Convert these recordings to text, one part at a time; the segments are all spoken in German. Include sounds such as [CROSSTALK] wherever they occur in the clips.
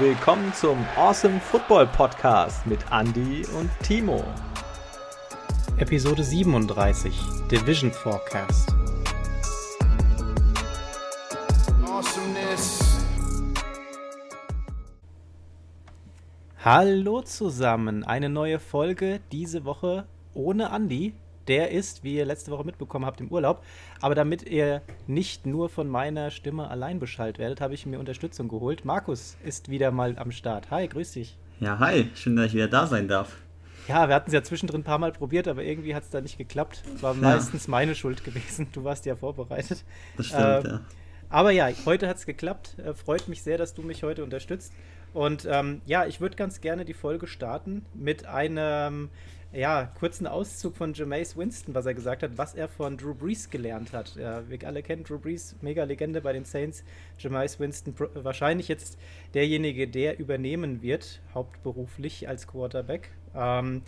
willkommen zum Awesome Football Podcast mit Andy und Timo. Episode 37 Division Forecast. Awesomeness. Hallo zusammen, eine neue Folge diese Woche ohne Andy. Der ist, wie ihr letzte Woche mitbekommen habt, im Urlaub. Aber damit ihr nicht nur von meiner Stimme allein Bescheid werdet, habe ich mir Unterstützung geholt. Markus ist wieder mal am Start. Hi, grüß dich. Ja, hi, schön, dass ich wieder da sein darf. Ja, wir hatten es ja zwischendrin ein paar Mal probiert, aber irgendwie hat es da nicht geklappt. War ja. meistens meine Schuld gewesen. Du warst ja vorbereitet. Das stimmt, äh, ja. Aber ja, heute hat es geklappt. Äh, freut mich sehr, dass du mich heute unterstützt. Und ähm, ja, ich würde ganz gerne die Folge starten mit einem ja, kurzen Auszug von Jameis Winston, was er gesagt hat, was er von Drew Brees gelernt hat. Ja, wir alle kennen Drew Brees, mega Legende bei den Saints. Jameis Winston wahrscheinlich jetzt derjenige, der übernehmen wird, hauptberuflich als Quarterback. Ähm,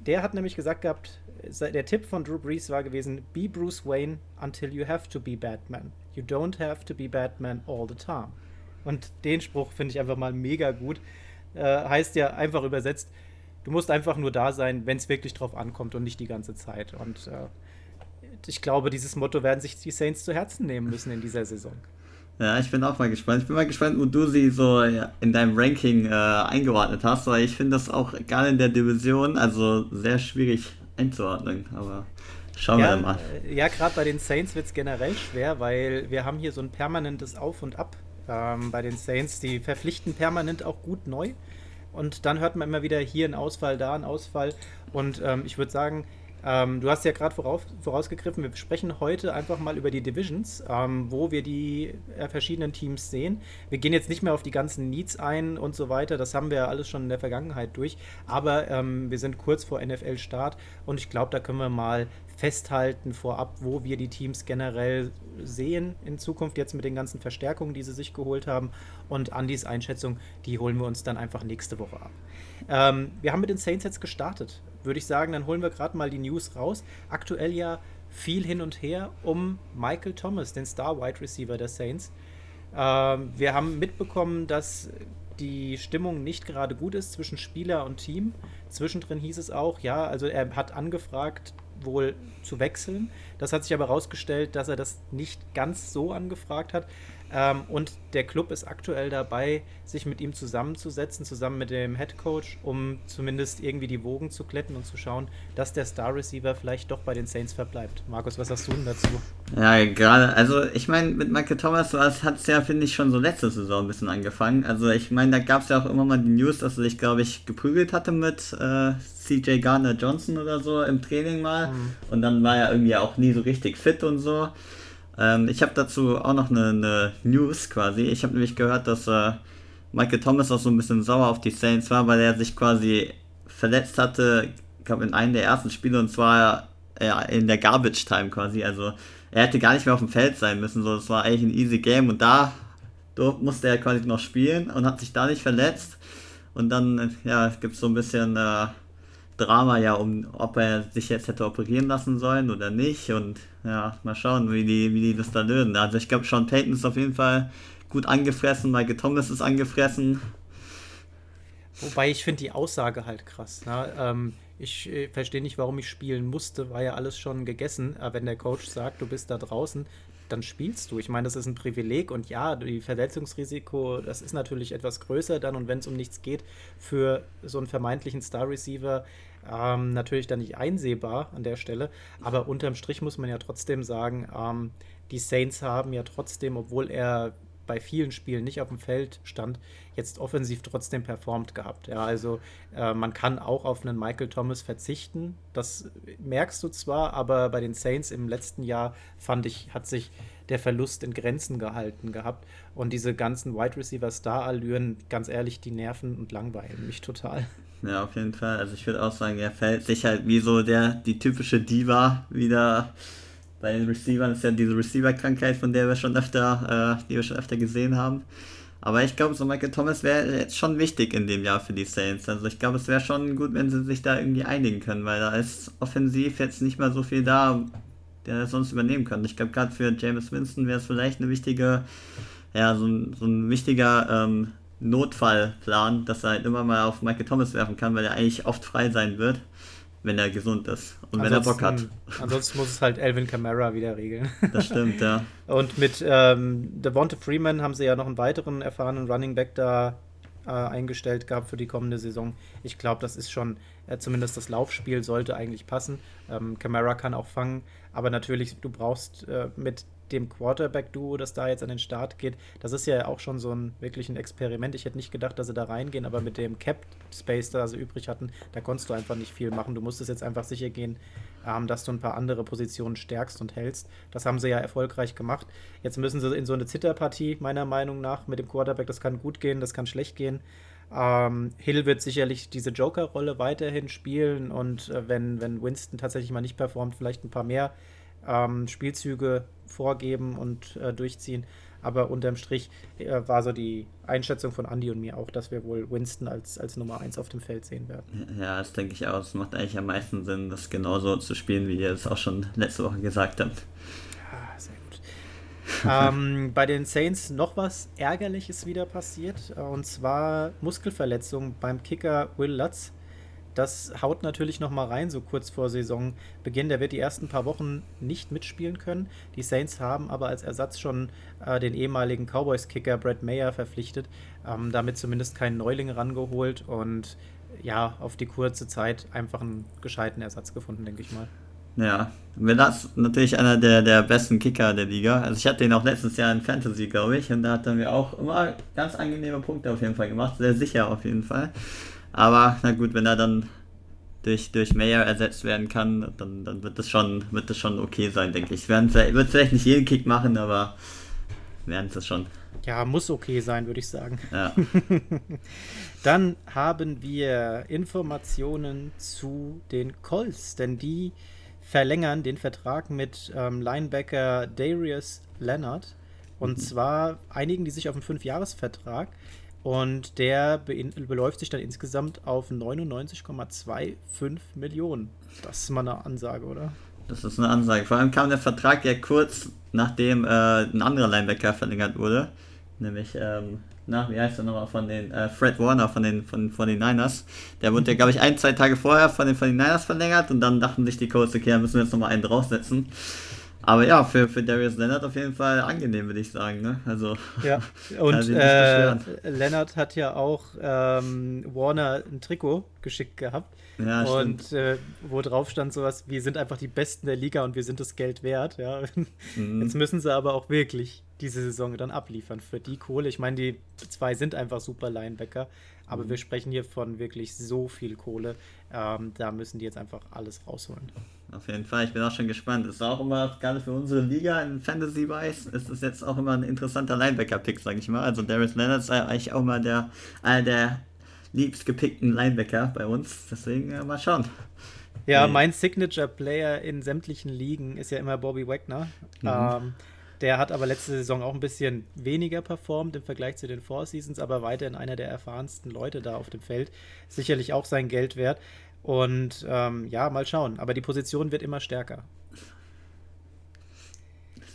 der hat nämlich gesagt gehabt, der Tipp von Drew Brees war gewesen, be Bruce Wayne until you have to be Batman. You don't have to be Batman all the time. Und den Spruch finde ich einfach mal mega gut. Äh, heißt ja einfach übersetzt, du musst einfach nur da sein, wenn es wirklich drauf ankommt und nicht die ganze Zeit. Und äh, ich glaube, dieses Motto werden sich die Saints zu Herzen nehmen müssen in dieser Saison. Ja, ich bin auch mal gespannt. Ich bin mal gespannt, wo du sie so in deinem Ranking äh, eingeordnet hast, weil ich finde das auch gerade in der Division also sehr schwierig einzuordnen. Aber schauen ja, wir mal. Äh, ja, gerade bei den Saints wird es generell schwer, weil wir haben hier so ein permanentes Auf und Ab ähm, bei den Saints. Die verpflichten permanent auch gut neu. Und dann hört man immer wieder hier ein Ausfall, da ein Ausfall. Und ähm, ich würde sagen, ähm, du hast ja gerade voraus, vorausgegriffen, wir sprechen heute einfach mal über die Divisions, ähm, wo wir die äh, verschiedenen Teams sehen. Wir gehen jetzt nicht mehr auf die ganzen Needs ein und so weiter, das haben wir ja alles schon in der Vergangenheit durch, aber ähm, wir sind kurz vor NFL-Start und ich glaube, da können wir mal festhalten vorab, wo wir die Teams generell sehen in Zukunft, jetzt mit den ganzen Verstärkungen, die sie sich geholt haben. Und Andys Einschätzung, die holen wir uns dann einfach nächste Woche ab. Ähm, wir haben mit den Saints jetzt gestartet. Würde ich sagen, dann holen wir gerade mal die News raus. Aktuell ja viel hin und her um Michael Thomas, den Star Wide Receiver der Saints. Ähm, wir haben mitbekommen, dass die Stimmung nicht gerade gut ist zwischen Spieler und Team. Zwischendrin hieß es auch, ja, also er hat angefragt, wohl zu wechseln. Das hat sich aber herausgestellt, dass er das nicht ganz so angefragt hat. Ähm, und der Club ist aktuell dabei, sich mit ihm zusammenzusetzen, zusammen mit dem Head Coach, um zumindest irgendwie die Wogen zu kletten und zu schauen, dass der Star Receiver vielleicht doch bei den Saints verbleibt. Markus, was sagst du denn dazu? Ja, gerade, also ich meine, mit Michael Thomas hat es ja, finde ich, schon so letzte Saison ein bisschen angefangen. Also ich meine, da gab es ja auch immer mal die News, dass er sich, glaube ich, geprügelt hatte mit äh, CJ Gardner Johnson oder so im Training mal. Mhm. Und dann war er irgendwie auch nie so richtig fit und so. Ähm, ich habe dazu auch noch eine, eine News quasi. Ich habe nämlich gehört, dass äh, Michael Thomas auch so ein bisschen sauer auf die Saints war, weil er sich quasi verletzt hatte, ich glaube in einem der ersten Spiele und zwar ja, in der Garbage Time quasi. Also er hätte gar nicht mehr auf dem Feld sein müssen. So, das war eigentlich ein easy Game und da musste er quasi noch spielen und hat sich da nicht verletzt. Und dann ja, gibt es so ein bisschen äh, Drama ja, um ob er sich jetzt hätte operieren lassen sollen oder nicht. Und ja, mal schauen, wie die, wie die das da lösen. Also ich glaube, Sean Payton ist auf jeden Fall gut angefressen, Michael Thomas ist angefressen. Wobei ich finde die Aussage halt krass. Ne? Ähm, ich äh, verstehe nicht, warum ich spielen musste, war ja alles schon gegessen. Aber wenn der Coach sagt, du bist da draußen, dann spielst du. Ich meine, das ist ein Privileg und ja, die Verletzungsrisiko, das ist natürlich etwas größer dann und wenn es um nichts geht, für so einen vermeintlichen Star Receiver ähm, natürlich dann nicht einsehbar an der Stelle. Aber unterm Strich muss man ja trotzdem sagen, ähm, die Saints haben ja trotzdem, obwohl er bei vielen Spielen nicht auf dem Feld stand, jetzt offensiv trotzdem performt gehabt. Ja, also äh, man kann auch auf einen Michael Thomas verzichten. Das merkst du zwar, aber bei den Saints im letzten Jahr fand ich, hat sich der Verlust in Grenzen gehalten gehabt. Und diese ganzen Wide Receiver Star-Allüren, ganz ehrlich, die nerven und langweilen mich total. Ja, auf jeden Fall. Also ich würde auch sagen, er fällt sich halt wie so der, die typische Diva wieder bei den Receivern ist ja diese Receiver-Krankheit, von der wir schon öfter, äh, die wir schon öfter gesehen haben. Aber ich glaube, so Michael Thomas wäre jetzt schon wichtig in dem Jahr für die Saints. Also ich glaube, es wäre schon gut, wenn sie sich da irgendwie einigen können, weil da ist offensiv jetzt nicht mehr so viel da, der sonst übernehmen kann. Ich glaube, gerade für James Winston wäre es vielleicht eine wichtige, ja, so ein, so ein wichtiger ähm, Notfallplan, dass er halt immer mal auf Michael Thomas werfen kann, weil er eigentlich oft frei sein wird, wenn er gesund ist und wenn er Bock hat. Ansonsten muss es halt Elvin Kamara wieder regeln. [LAUGHS] Das stimmt, ja. Und mit ähm, Devonta Freeman haben sie ja noch einen weiteren erfahrenen Running Back da äh, eingestellt gehabt für die kommende Saison. Ich glaube, das ist schon, äh, zumindest das Laufspiel sollte eigentlich passen. Ähm, Camara kann auch fangen, aber natürlich, du brauchst äh, mit dem Quarterback-Duo, das da jetzt an den Start geht, das ist ja auch schon so ein wirklich ein Experiment. Ich hätte nicht gedacht, dass sie da reingehen, aber mit dem Cap-Space, da sie übrig hatten, da konntest du einfach nicht viel machen. Du musstest jetzt einfach sicher gehen, ähm, dass du ein paar andere Positionen stärkst und hältst. Das haben sie ja erfolgreich gemacht. Jetzt müssen sie in so eine Zitterpartie, meiner Meinung nach, mit dem Quarterback. Das kann gut gehen, das kann schlecht gehen. Ähm, Hill wird sicherlich diese Joker-Rolle weiterhin spielen und äh, wenn, wenn Winston tatsächlich mal nicht performt, vielleicht ein paar mehr ähm, Spielzüge vorgeben und äh, durchziehen. Aber unterm Strich äh, war so die Einschätzung von Andy und mir auch, dass wir wohl Winston als, als Nummer 1 auf dem Feld sehen werden. Ja, das denke ich auch. Es macht eigentlich am meisten Sinn, das genauso zu spielen, wie ihr es auch schon letzte Woche gesagt habt. Ja, sehr gut. [LAUGHS] ähm, bei den Saints noch was Ärgerliches wieder passiert. Äh, und zwar Muskelverletzung beim Kicker Will Lutz. Das haut natürlich noch mal rein, so kurz vor Saisonbeginn. Der wird die ersten paar Wochen nicht mitspielen können. Die Saints haben aber als Ersatz schon äh, den ehemaligen Cowboys-Kicker Brad Mayer verpflichtet, ähm, damit zumindest keinen Neuling rangeholt und ja, auf die kurze Zeit einfach einen gescheiten Ersatz gefunden, denke ich mal. Ja, Villas natürlich einer der, der besten Kicker der Liga. Also ich hatte ihn auch letztes Jahr in Fantasy, glaube ich, und da hat er mir auch immer ganz angenehme Punkte auf jeden Fall gemacht. Sehr sicher auf jeden Fall. Aber na gut, wenn er dann durch, durch Mayer ersetzt werden kann, dann, dann wird das schon, wird das schon okay sein, denke ich. Werden, wird vielleicht nicht jeden Kick machen, aber werden es schon. Ja, muss okay sein, würde ich sagen. Ja. [LAUGHS] dann haben wir Informationen zu den Colts, denn die verlängern den Vertrag mit ähm, Linebacker Darius Leonard. Und mhm. zwar einigen die sich auf einen Fünfjahresvertrag. Und der beläuft sich dann insgesamt auf 99,25 Millionen. Das ist mal eine Ansage, oder? Das ist eine Ansage. Vor allem kam der Vertrag ja kurz nachdem äh, ein anderer Linebacker verlängert wurde. Nämlich, ähm, na, wie heißt er nochmal von den, äh, Fred Warner von den, von, von den Niners. Der wurde ja, glaube ich, ein, zwei Tage vorher von den, von den Niners verlängert und dann dachten sich die Colts, okay, da müssen wir jetzt nochmal einen draufsetzen. Aber ja, für, für Darius Leonard auf jeden Fall angenehm, würde ich sagen. Ne? Also, ja, [LAUGHS] und äh, Leonard hat ja auch ähm, Warner ein Trikot geschickt gehabt. Ja, und äh, wo drauf stand sowas, wir sind einfach die Besten der Liga und wir sind das Geld wert. Ja. Mhm. Jetzt müssen sie aber auch wirklich diese Saison dann abliefern für die Kohle. Ich meine, die zwei sind einfach super Linebacker, aber mhm. wir sprechen hier von wirklich so viel Kohle. Ähm, da müssen die jetzt einfach alles rausholen. Auf jeden Fall, ich bin auch schon gespannt. Ist auch immer, gerade für unsere Liga in Fantasy-Wise, ist es jetzt auch immer ein interessanter Linebacker-Pick, sag ich mal. Also Darius Leonard ist eigentlich auch mal der, einer der liebst gepickten Linebacker bei uns. Deswegen äh, mal schauen. Ja, mein Signature-Player in sämtlichen Ligen ist ja immer Bobby Wagner. Mhm. Ähm, der hat aber letzte Saison auch ein bisschen weniger performt im Vergleich zu den Four Seasons, aber weiterhin einer der erfahrensten Leute da auf dem Feld. Sicherlich auch sein Geld wert. Und ähm, ja, mal schauen. Aber die Position wird immer stärker.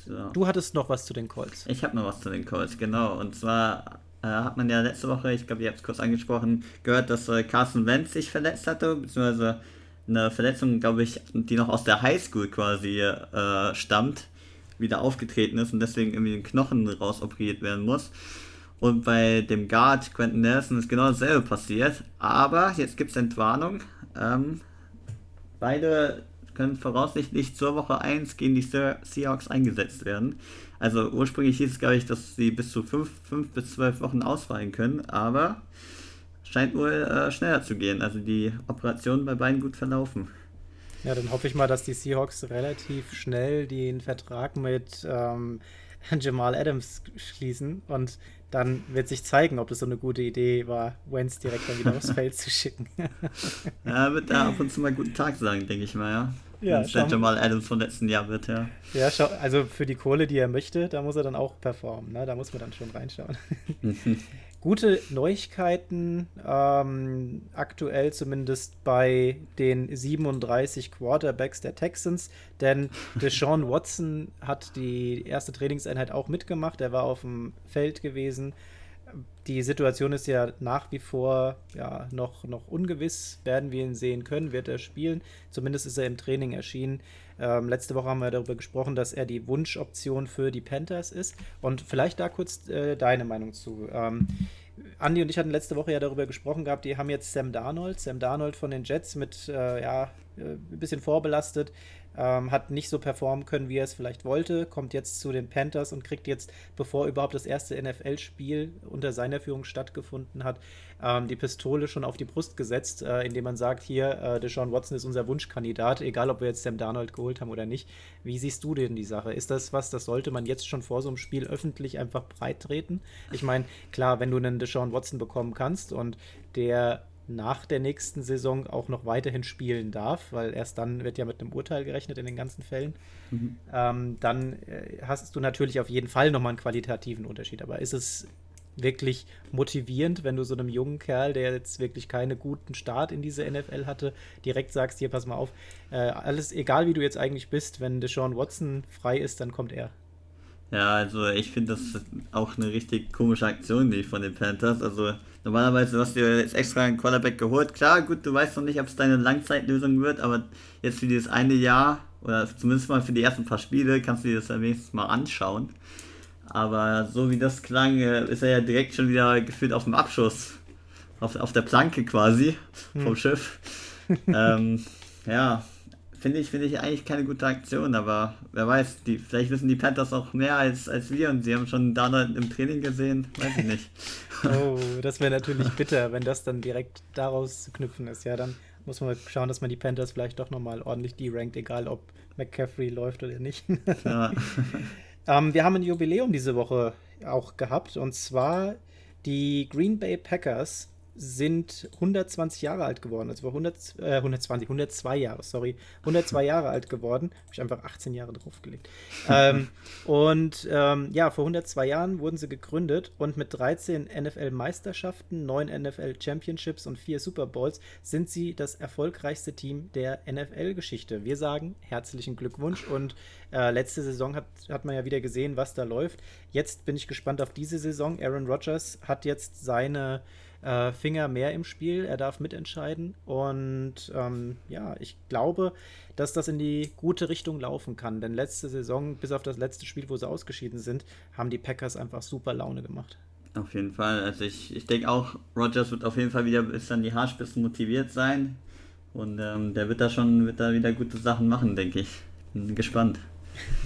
So. Du hattest noch was zu den Colts. Ich habe noch was zu den Colts, genau. Und zwar äh, hat man ja letzte Woche, ich glaube, ihr habt es kurz angesprochen, gehört, dass äh, Carson Wentz sich verletzt hatte, beziehungsweise eine Verletzung, glaube ich, die noch aus der Highschool quasi äh, stammt, wieder aufgetreten ist und deswegen irgendwie den Knochen rausoperiert werden muss. Und bei dem Guard Quentin Nelson ist genau dasselbe passiert. Aber jetzt gibt es Entwarnung. Ähm, beide können voraussichtlich zur Woche 1 gegen die Seahawks eingesetzt werden. Also ursprünglich hieß es, glaube ich, dass sie bis zu 5, 5 bis 12 Wochen ausfallen können, aber scheint wohl äh, schneller zu gehen. Also die Operationen bei beiden gut verlaufen. Ja, dann hoffe ich mal, dass die Seahawks relativ schnell den Vertrag mit ähm, [LAUGHS] Jamal Adams schließen und dann wird sich zeigen, ob das so eine gute Idee war, Wentz direkt dann wieder aufs [LAUGHS] Feld zu schicken. [LAUGHS] ja, wird da ab und zu mal guten Tag sagen, denke ich mal, ja. Ja, Wenn es Jamal Adams vom letzten Jahr wird, ja. Ja, schau, also für die Kohle, die er möchte, da muss er dann auch performen, ne? Da muss man dann schon reinschauen. Gute Neuigkeiten, ähm, aktuell zumindest bei den 37 Quarterbacks der Texans, denn [LAUGHS] Deshaun Watson hat die erste Trainingseinheit auch mitgemacht, er war auf dem Feld gewesen. Die Situation ist ja nach wie vor ja, noch, noch ungewiss. Werden wir ihn sehen können? Wird er spielen? Zumindest ist er im Training erschienen. Ähm, letzte Woche haben wir darüber gesprochen, dass er die Wunschoption für die Panthers ist. Und vielleicht da kurz äh, deine Meinung zu. Ähm, Andi und ich hatten letzte Woche ja darüber gesprochen gehabt, die haben jetzt Sam Darnold, Sam Darnold von den Jets mit, äh, ja, äh, ein bisschen vorbelastet, ähm, hat nicht so performen können, wie er es vielleicht wollte, kommt jetzt zu den Panthers und kriegt jetzt, bevor überhaupt das erste NFL-Spiel unter seiner Führung stattgefunden hat, ähm, die Pistole schon auf die Brust gesetzt, äh, indem man sagt, hier, äh, Deshaun Watson ist unser Wunschkandidat, egal ob wir jetzt Sam Darnold geholt haben oder nicht. Wie siehst du denn die Sache? Ist das was, das sollte man jetzt schon vor so einem Spiel öffentlich einfach breit treten? Ich meine, klar, wenn du einen Deshaun Watson bekommen kannst und der nach der nächsten Saison auch noch weiterhin spielen darf, weil erst dann wird ja mit einem Urteil gerechnet in den ganzen Fällen, mhm. ähm, dann äh, hast du natürlich auf jeden Fall nochmal einen qualitativen Unterschied. Aber ist es wirklich motivierend, wenn du so einem jungen Kerl, der jetzt wirklich keinen guten Start in diese NFL hatte, direkt sagst, hier, pass mal auf, äh, alles, egal wie du jetzt eigentlich bist, wenn Deshaun Watson frei ist, dann kommt er. Ja, also ich finde das auch eine richtig komische Aktion, die von den Panthers. Also normalerweise hast du jetzt extra einen Quarterback geholt. Klar, gut, du weißt noch nicht, ob es deine Langzeitlösung wird, aber jetzt für dieses eine Jahr oder zumindest mal für die ersten paar Spiele kannst du dir das wenigstens mal anschauen. Aber so wie das klang, äh, ist er ja direkt schon wieder gefühlt auf dem Abschuss. Auf, auf der Planke quasi vom hm. Schiff. ähm, ja, finde ich, finde ich eigentlich keine gute Aktion, aber wer weiß, die, vielleicht wissen die Panthers auch mehr als, als wir und sie haben schon Donald im Training gesehen, weiß ich nicht. [LAUGHS] oh, das wäre natürlich bitter, wenn das dann direkt daraus zu knüpfen ist. Ja, dann muss man schauen, dass man die Panthers vielleicht doch nochmal ordentlich derankt, egal ob McCaffrey läuft oder nicht. Ja. [LAUGHS] ähm, wir haben ein Jubiläum diese Woche auch gehabt und zwar die Green Bay Packers sind 120 Jahre alt geworden. Also 100, äh, 120, 102 Jahre, sorry. 102 Jahre alt geworden. Habe ich einfach 18 Jahre draufgelegt. [LAUGHS] ähm, und ähm, ja, vor 102 Jahren wurden sie gegründet und mit 13 NFL-Meisterschaften, 9 NFL-Championships und 4 Super Bowls sind sie das erfolgreichste Team der NFL-Geschichte. Wir sagen herzlichen Glückwunsch und äh, letzte Saison hat, hat man ja wieder gesehen, was da läuft. Jetzt bin ich gespannt auf diese Saison. Aaron Rodgers hat jetzt seine äh, Finger mehr im Spiel. Er darf mitentscheiden. Und ähm, ja, ich glaube, dass das in die gute Richtung laufen kann. Denn letzte Saison, bis auf das letzte Spiel, wo sie ausgeschieden sind, haben die Packers einfach super Laune gemacht. Auf jeden Fall. Also ich, ich denke auch, Rogers wird auf jeden Fall wieder bis an die Haarspitzen motiviert sein. Und ähm, der wird da schon wird da wieder gute Sachen machen, denke ich. Bin gespannt.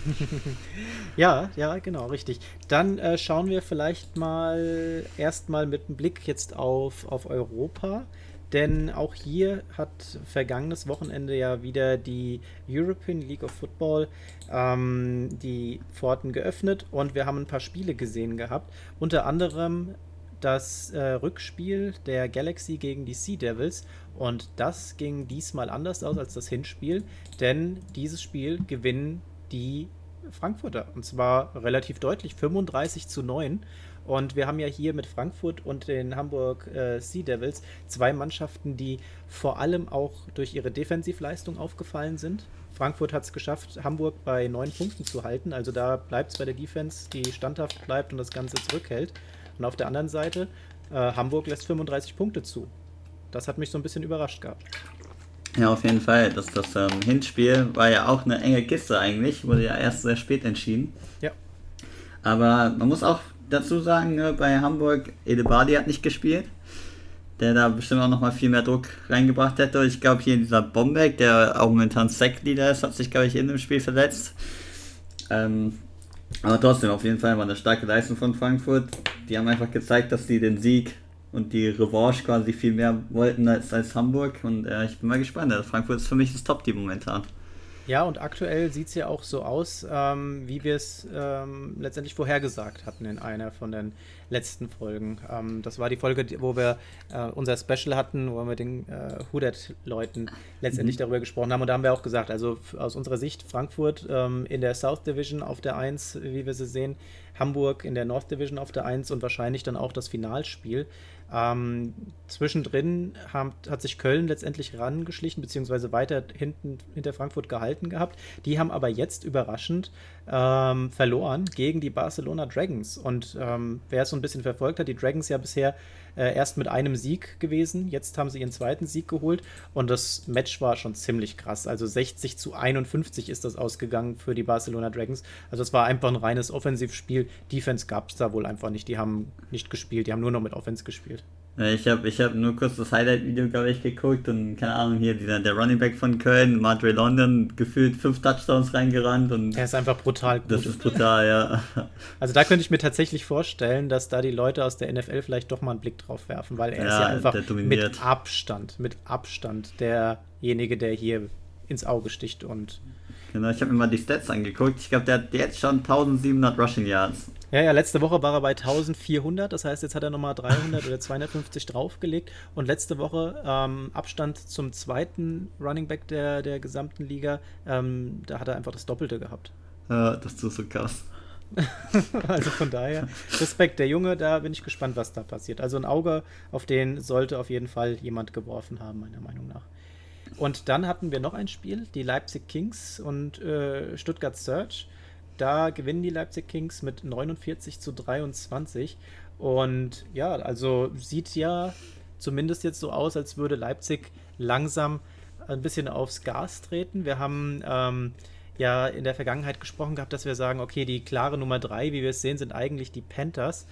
[LAUGHS] ja, ja, genau, richtig. Dann äh, schauen wir vielleicht mal erstmal mit einem Blick jetzt auf, auf Europa. Denn auch hier hat vergangenes Wochenende ja wieder die European League of Football ähm, die Pforten geöffnet und wir haben ein paar Spiele gesehen gehabt. Unter anderem das äh, Rückspiel der Galaxy gegen die Sea Devils und das ging diesmal anders aus als das Hinspiel, denn dieses Spiel gewinnen die Frankfurter. Und zwar relativ deutlich, 35 zu 9. Und wir haben ja hier mit Frankfurt und den Hamburg äh, Sea Devils zwei Mannschaften, die vor allem auch durch ihre Defensivleistung aufgefallen sind. Frankfurt hat es geschafft, Hamburg bei neun Punkten zu halten. Also da bleibt es bei der Defense, die standhaft bleibt und das Ganze zurückhält. Und auf der anderen Seite, äh, Hamburg lässt 35 Punkte zu. Das hat mich so ein bisschen überrascht gehabt. Ja, auf jeden Fall. Das, das ähm, Hinspiel war ja auch eine enge Kiste eigentlich, wurde ja erst sehr spät entschieden. Ja. Aber man muss auch dazu sagen, ne, bei Hamburg, Edebadi hat nicht gespielt, der da bestimmt auch nochmal viel mehr Druck reingebracht hätte. Ich glaube, hier dieser Bombeck, der auch momentan Sackleader ist, hat sich, glaube ich, in dem Spiel verletzt. Ähm, aber trotzdem, auf jeden Fall war eine starke Leistung von Frankfurt. Die haben einfach gezeigt, dass sie den Sieg und die Revanche quasi viel mehr wollten als, als Hamburg. Und äh, ich bin mal gespannt. Also Frankfurt ist für mich das Top-Team momentan. Ja, und aktuell sieht es ja auch so aus, ähm, wie wir es ähm, letztendlich vorhergesagt hatten in einer von den letzten Folgen. Ähm, das war die Folge, wo wir äh, unser Special hatten, wo wir mit den äh, Hudet-Leuten letztendlich mhm. darüber gesprochen haben. Und da haben wir auch gesagt, also aus unserer Sicht Frankfurt ähm, in der South Division auf der 1, wie wir sie sehen, Hamburg in der North Division auf der 1 und wahrscheinlich dann auch das Finalspiel. Ähm, zwischendrin haben, hat sich Köln letztendlich rangeschlichen, beziehungsweise weiter hinten hinter Frankfurt gehalten gehabt. Die haben aber jetzt überraschend ähm, verloren gegen die Barcelona Dragons. Und ähm, wer es so ein bisschen verfolgt hat, die Dragons ja bisher äh, erst mit einem Sieg gewesen. Jetzt haben sie ihren zweiten Sieg geholt und das Match war schon ziemlich krass. Also 60 zu 51 ist das ausgegangen für die Barcelona Dragons. Also es war einfach ein reines Offensivspiel. Defense gab es da wohl einfach nicht. Die haben nicht gespielt, die haben nur noch mit Offense gespielt. Ich habe ich hab nur kurz das Highlight-Video, glaube ich, geguckt und keine Ahnung, hier dieser, der Running Back von Köln, Madre London, gefühlt fünf Touchdowns reingerannt und. Er ist einfach brutal gut. Das ist brutal, ja. [LAUGHS] Also da könnte ich mir tatsächlich vorstellen, dass da die Leute aus der NFL vielleicht doch mal einen Blick drauf werfen, weil er ja, ist ja einfach mit Abstand, mit Abstand derjenige, der hier ins Auge sticht und. Genau, ich habe mir mal die Stats angeguckt. Ich glaube, der hat jetzt schon 1700 Rushing Yards. Ja, ja, letzte Woche war er bei 1400, das heißt, jetzt hat er nochmal 300 oder 250 draufgelegt und letzte Woche ähm, Abstand zum zweiten Running Back der, der gesamten Liga, ähm, da hat er einfach das Doppelte gehabt. Ja, das ist so krass. [LAUGHS] also von daher, Respekt, der Junge, da bin ich gespannt, was da passiert. Also ein Auge auf den sollte auf jeden Fall jemand geworfen haben, meiner Meinung nach. Und dann hatten wir noch ein Spiel, die Leipzig Kings und äh, Stuttgart Search. Da gewinnen die Leipzig Kings mit 49 zu 23. Und ja, also sieht ja zumindest jetzt so aus, als würde Leipzig langsam ein bisschen aufs Gas treten. Wir haben ähm, ja in der Vergangenheit gesprochen gehabt, dass wir sagen, okay, die klare Nummer drei, wie wir es sehen, sind eigentlich die Panthers.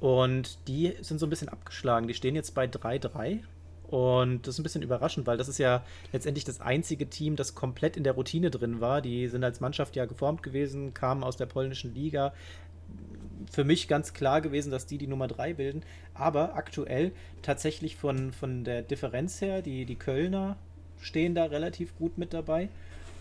Und die sind so ein bisschen abgeschlagen. Die stehen jetzt bei 3-3 und das ist ein bisschen überraschend, weil das ist ja letztendlich das einzige Team, das komplett in der Routine drin war. Die sind als Mannschaft ja geformt gewesen, kamen aus der polnischen Liga. Für mich ganz klar gewesen, dass die die Nummer 3 bilden. Aber aktuell tatsächlich von, von der Differenz her, die, die Kölner stehen da relativ gut mit dabei.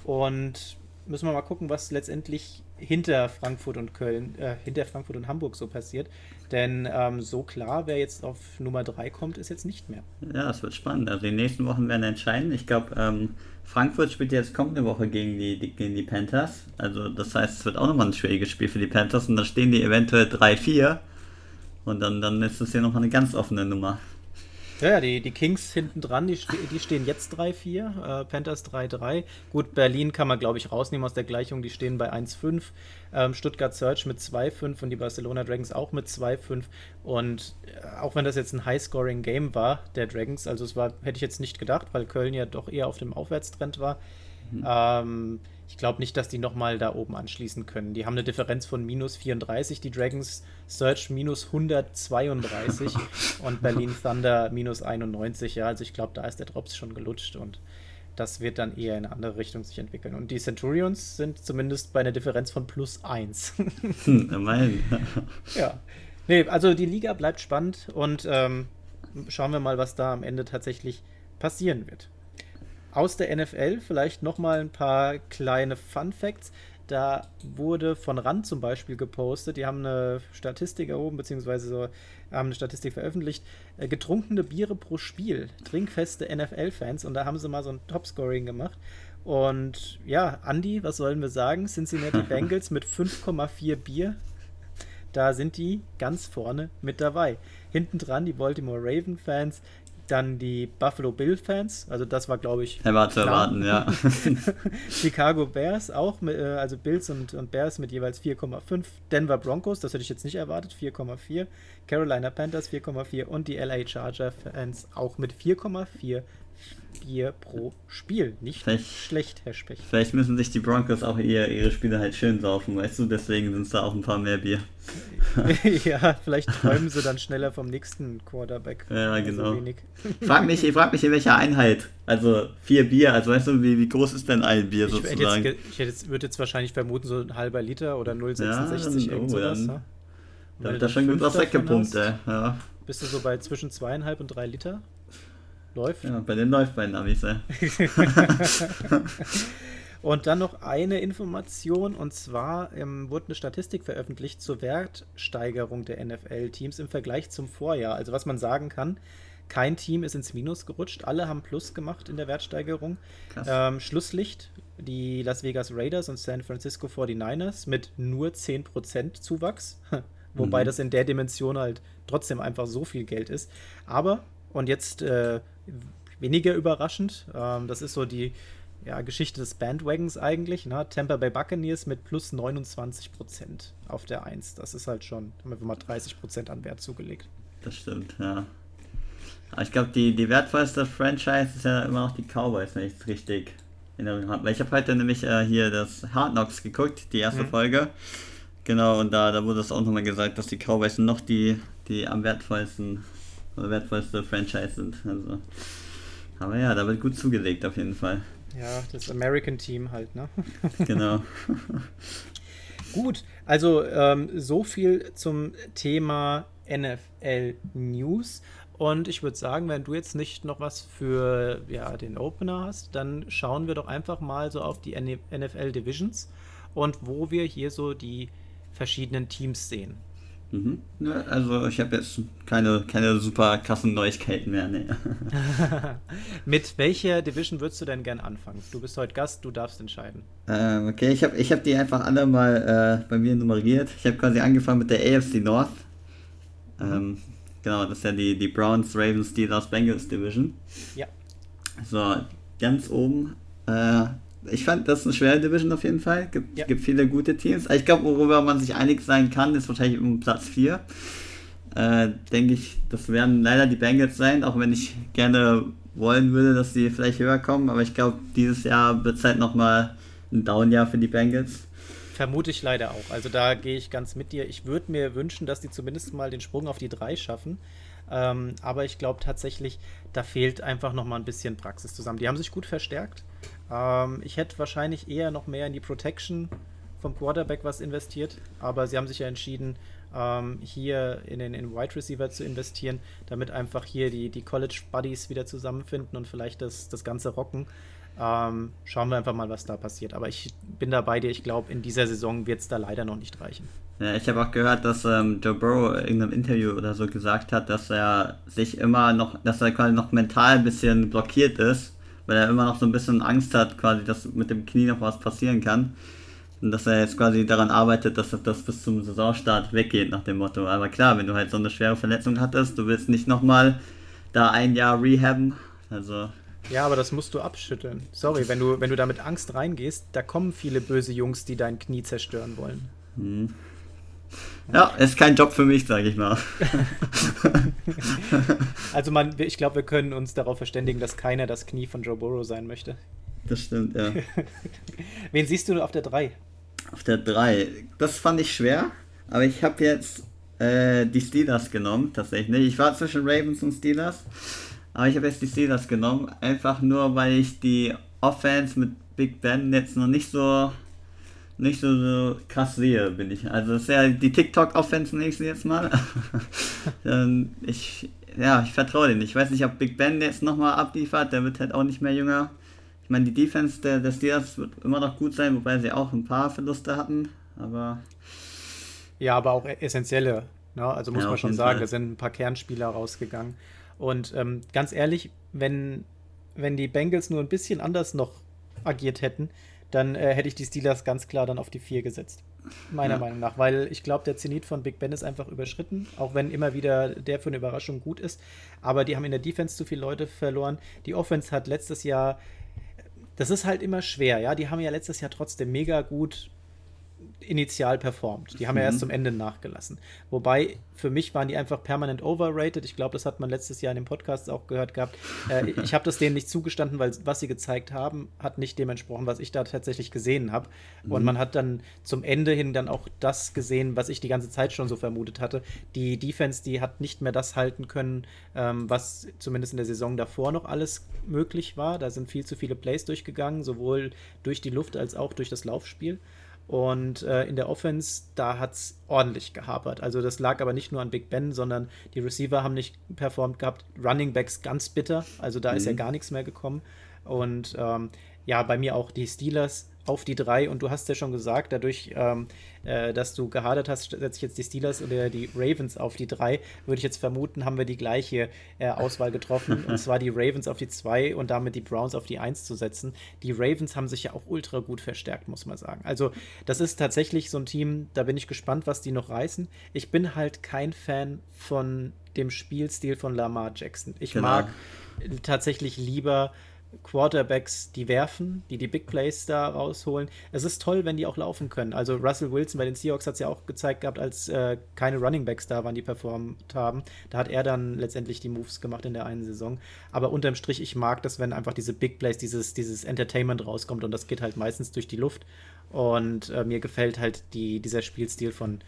Und müssen wir mal gucken, was letztendlich hinter Frankfurt und Köln, äh, hinter Frankfurt und Hamburg so passiert. Denn ähm, so klar, wer jetzt auf Nummer 3 kommt, ist jetzt nicht mehr. Ja, es wird spannend. Also die nächsten Wochen werden entscheiden. Ich glaube, ähm, Frankfurt spielt jetzt kommende Woche gegen die, die, gegen die Panthers. Also das heißt, es wird auch nochmal ein schwieriges Spiel für die Panthers und dann stehen die eventuell 3-4. Und dann, dann ist es hier nochmal eine ganz offene Nummer. Ja, ja, die, die Kings hinten dran, die, die stehen jetzt 3-4, äh, Panthers 3-3. Gut, Berlin kann man, glaube ich, rausnehmen aus der Gleichung, die stehen bei 1-5. Ähm, Stuttgart Search mit 2-5 und die Barcelona Dragons auch mit 2-5. Und äh, auch wenn das jetzt ein High-Scoring-Game war, der Dragons, also es war, hätte ich jetzt nicht gedacht, weil Köln ja doch eher auf dem Aufwärtstrend war. Mhm. Ähm, ich glaube nicht, dass die nochmal da oben anschließen können. Die haben eine Differenz von minus 34, die Dragons Search minus 132 [LAUGHS] und Berlin Thunder minus 91. Ja, also ich glaube, da ist der Drops schon gelutscht und das wird dann eher in eine andere Richtung sich entwickeln. Und die Centurions sind zumindest bei einer Differenz von plus 1. [LAUGHS] hm, immerhin. [LAUGHS] ja. Nee, also die Liga bleibt spannend und ähm, schauen wir mal, was da am Ende tatsächlich passieren wird aus der NFL vielleicht nochmal ein paar kleine Fun Facts. Da wurde von Rand zum Beispiel gepostet, die haben eine Statistik erhoben, beziehungsweise so, haben eine Statistik veröffentlicht, äh, getrunkene Biere pro Spiel, trinkfeste NFL-Fans und da haben sie mal so ein Topscoring gemacht. Und ja, Andy, was sollen wir sagen? Cincinnati [LAUGHS] Bengals mit 5,4 Bier. Da sind die ganz vorne mit dabei. Hinten dran die Baltimore Raven-Fans dann die Buffalo Bill-Fans, also das war, glaube ich. Er war zu erwarten, ja. [LAUGHS] Chicago Bears auch, mit, äh, also Bills und, und Bears mit jeweils 4,5. Denver Broncos, das hätte ich jetzt nicht erwartet, 4,4. Carolina Panthers 4,4 und die LA Charger-Fans auch mit 4,4 Bier pro Spiel. Nicht vielleicht, schlecht, Herr Specht. Vielleicht müssen sich die Broncos auch eher ihre Spiele halt schön saufen, weißt du? Deswegen sind es da auch ein paar mehr Bier. [LAUGHS] ja, vielleicht träumen sie dann schneller vom nächsten Quarterback. Ja, also genau. So [LAUGHS] frag mich, ich frag mich in welcher Einheit. Also vier Bier, also weißt du, wie, wie groß ist denn ein Bier ich sozusagen? Jetzt, ich jetzt, würde jetzt wahrscheinlich vermuten, so ein halber Liter oder 0,66 ja, oh. Dann, da hat er schon gut was weggepumpt, ey. Ja. Bist du so bei zwischen zweieinhalb und drei Liter? Läuft. Ja, bei den läuft bei ja. [LAUGHS] und dann noch eine Information, und zwar ähm, wurde eine Statistik veröffentlicht zur Wertsteigerung der NFL-Teams im Vergleich zum Vorjahr. Also was man sagen kann, kein Team ist ins Minus gerutscht, alle haben Plus gemacht in der Wertsteigerung. Ähm, Schlusslicht, die Las Vegas Raiders und San Francisco 49ers mit nur 10% Zuwachs. [LAUGHS] Wobei mhm. das in der Dimension halt trotzdem einfach so viel Geld ist. Aber, und jetzt äh, weniger überraschend, ähm, das ist so die ja, Geschichte des Bandwagons eigentlich. Ne? Tampa Bay Buccaneers mit plus 29 Prozent auf der 1. Das ist halt schon, haben wir mal 30 Prozent an Wert zugelegt. Das stimmt, ja. Aber ich glaube, die, die wertvollste Franchise ist ja immer noch die Cowboys, wenn ich es richtig in Erinnerung habe. Weil ich habe heute nämlich äh, hier das Hard Knocks geguckt, die erste mhm. Folge. Genau, und da, da wurde es auch nochmal gesagt, dass die Cowboys noch die, die am wertvollsten wertvollste Franchise sind. Also, aber ja, da wird gut zugelegt auf jeden Fall. Ja, das American Team halt, ne? [LAUGHS] [LAUGHS] genau. Gut, also ähm, so viel zum Thema NFL News. Und ich würde sagen, wenn du jetzt nicht noch was für ja, den Opener hast, dann schauen wir doch einfach mal so auf die NFL Divisions und wo wir hier so die verschiedenen Teams sehen. Mhm. Ja, also ich habe jetzt keine, keine super krassen Neuigkeiten mehr. Nee. [LAUGHS] Mit welcher Division würdest du denn gern anfangen? Du bist heute Gast, du darfst entscheiden. Ähm, okay, ich habe ich hab die einfach alle mal äh, bei mir nummeriert. Ich habe quasi angefangen mit der AFC North. Ähm, genau, das ist ja die, die Browns, Ravens, Steelers, Bengals Division. Ja. So, ganz oben äh, ich fand, das ist eine schwere Division auf jeden Fall. Gibt, ja. gibt viele gute Teams. Ich glaube, worüber man sich einig sein kann, ist wahrscheinlich um Platz 4. Äh, denke ich, das werden leider die Bengals sein, auch wenn ich gerne wollen würde, dass sie vielleicht höher kommen. Aber ich glaube, dieses Jahr wird es halt nochmal ein Down-Jahr für die Bengals. Vermute ich leider auch. Also da gehe ich ganz mit dir. Ich würde mir wünschen, dass die zumindest mal den Sprung auf die 3 schaffen. Ähm, aber ich glaube tatsächlich, da fehlt einfach noch mal ein bisschen Praxis zusammen. Die haben sich gut verstärkt. Ähm, ich hätte wahrscheinlich eher noch mehr in die Protection vom Quarterback was investiert, aber sie haben sich ja entschieden, ähm, hier in den in Wide Receiver zu investieren, damit einfach hier die, die College Buddies wieder zusammenfinden und vielleicht das, das Ganze rocken. Ähm, schauen wir einfach mal, was da passiert. Aber ich bin da bei dir. Ich glaube, in dieser Saison wird es da leider noch nicht reichen. Ja, ich habe auch gehört, dass ähm, Joe Burrow in einem Interview oder so gesagt hat, dass er sich immer noch, dass er quasi noch mental ein bisschen blockiert ist, weil er immer noch so ein bisschen Angst hat, quasi, dass mit dem Knie noch was passieren kann. Und dass er jetzt quasi daran arbeitet, dass das bis zum Saisonstart weggeht, nach dem Motto. Aber klar, wenn du halt so eine schwere Verletzung hattest, du willst nicht nochmal da ein Jahr rehaben. Also ja, aber das musst du abschütteln. Sorry, wenn du, wenn du da mit Angst reingehst, da kommen viele böse Jungs, die dein Knie zerstören wollen. Hm. Ja, ist kein Job für mich, sage ich mal. [LAUGHS] also man, ich glaube, wir können uns darauf verständigen, dass keiner das Knie von Joe Burrow sein möchte. Das stimmt, ja. [LAUGHS] Wen siehst du auf der 3? Auf der 3. Das fand ich schwer, aber ich habe jetzt äh, die Steelers genommen, tatsächlich. Ich war zwischen Ravens und Steelers. Aber ich habe jetzt die Steelers genommen, einfach nur, weil ich die Offense mit Big Ben jetzt noch nicht so nicht so, so krass sehe, bin ich. Also das ist ja die TikTok-Offense nächstes jetzt mal. [LAUGHS] ich, ja, ich vertraue denen. Ich weiß nicht, ob Big Ben jetzt nochmal abliefert, der wird halt auch nicht mehr jünger. Ich meine, die Defense der, der Steelers wird immer noch gut sein, wobei sie auch ein paar Verluste hatten, aber... Ja, aber auch essentielle, ne? also muss ja, man schon sagen, da sind ein paar Kernspieler rausgegangen. Und ähm, ganz ehrlich, wenn, wenn die Bengals nur ein bisschen anders noch agiert hätten, dann äh, hätte ich die Steelers ganz klar dann auf die 4 gesetzt. Meiner ja. Meinung nach, weil ich glaube, der Zenit von Big Ben ist einfach überschritten, auch wenn immer wieder der für eine Überraschung gut ist. Aber die haben in der Defense zu viele Leute verloren. Die Offense hat letztes Jahr, das ist halt immer schwer, ja. Die haben ja letztes Jahr trotzdem mega gut initial performt. Die haben mhm. ja erst zum Ende nachgelassen. Wobei, für mich waren die einfach permanent overrated. Ich glaube, das hat man letztes Jahr in dem Podcast auch gehört gehabt. Äh, [LAUGHS] ich habe das denen nicht zugestanden, weil was sie gezeigt haben, hat nicht dem entsprochen, was ich da tatsächlich gesehen habe. Mhm. Und man hat dann zum Ende hin dann auch das gesehen, was ich die ganze Zeit schon so vermutet hatte. Die Defense, die hat nicht mehr das halten können, ähm, was zumindest in der Saison davor noch alles möglich war. Da sind viel zu viele Plays durchgegangen, sowohl durch die Luft als auch durch das Laufspiel. Und äh, in der Offense, da hat es ordentlich gehapert. Also das lag aber nicht nur an Big Ben, sondern die Receiver haben nicht performt gehabt. Running Backs ganz bitter. Also da mhm. ist ja mhm. gar nichts mehr gekommen. Und ähm, ja, bei mir auch die Steelers auf die drei und du hast ja schon gesagt, dadurch, ähm, äh, dass du gehadert hast, setze ich jetzt die Steelers oder die Ravens auf die drei, würde ich jetzt vermuten, haben wir die gleiche äh, Auswahl getroffen [LAUGHS] und zwar die Ravens auf die zwei und damit die Browns auf die eins zu setzen. Die Ravens haben sich ja auch ultra gut verstärkt, muss man sagen. Also das ist tatsächlich so ein Team, da bin ich gespannt, was die noch reißen. Ich bin halt kein Fan von dem Spielstil von Lamar Jackson. Ich genau. mag tatsächlich lieber Quarterbacks, die werfen, die die Big Plays da rausholen. Es ist toll, wenn die auch laufen können. Also Russell Wilson bei den Seahawks hat es ja auch gezeigt gehabt, als äh, keine Running Backs da waren, die performt haben. Da hat er dann letztendlich die Moves gemacht in der einen Saison. Aber unterm Strich, ich mag das, wenn einfach diese Big Plays, dieses, dieses Entertainment rauskommt und das geht halt meistens durch die Luft. Und äh, mir gefällt halt die, dieser Spielstil von,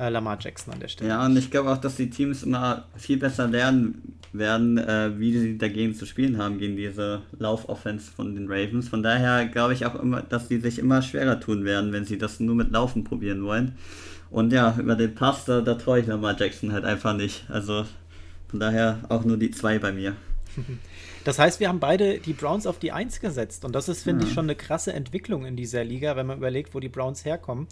äh, Lamar Jackson an der Stelle. Ja, und ich glaube auch, dass die Teams immer viel besser lernen werden, äh, wie sie dagegen zu spielen haben, gegen diese Laufoffense von den Ravens. Von daher glaube ich auch immer, dass die sich immer schwerer tun werden, wenn sie das nur mit Laufen probieren wollen. Und ja, über den Pass, da, da traue ich Lamar Jackson halt einfach nicht. Also von daher auch nur die zwei bei mir. [LAUGHS] Das heißt, wir haben beide die Browns auf die Eins gesetzt. Und das ist, finde ja. ich, schon eine krasse Entwicklung in dieser Liga, wenn man überlegt, wo die Browns herkommen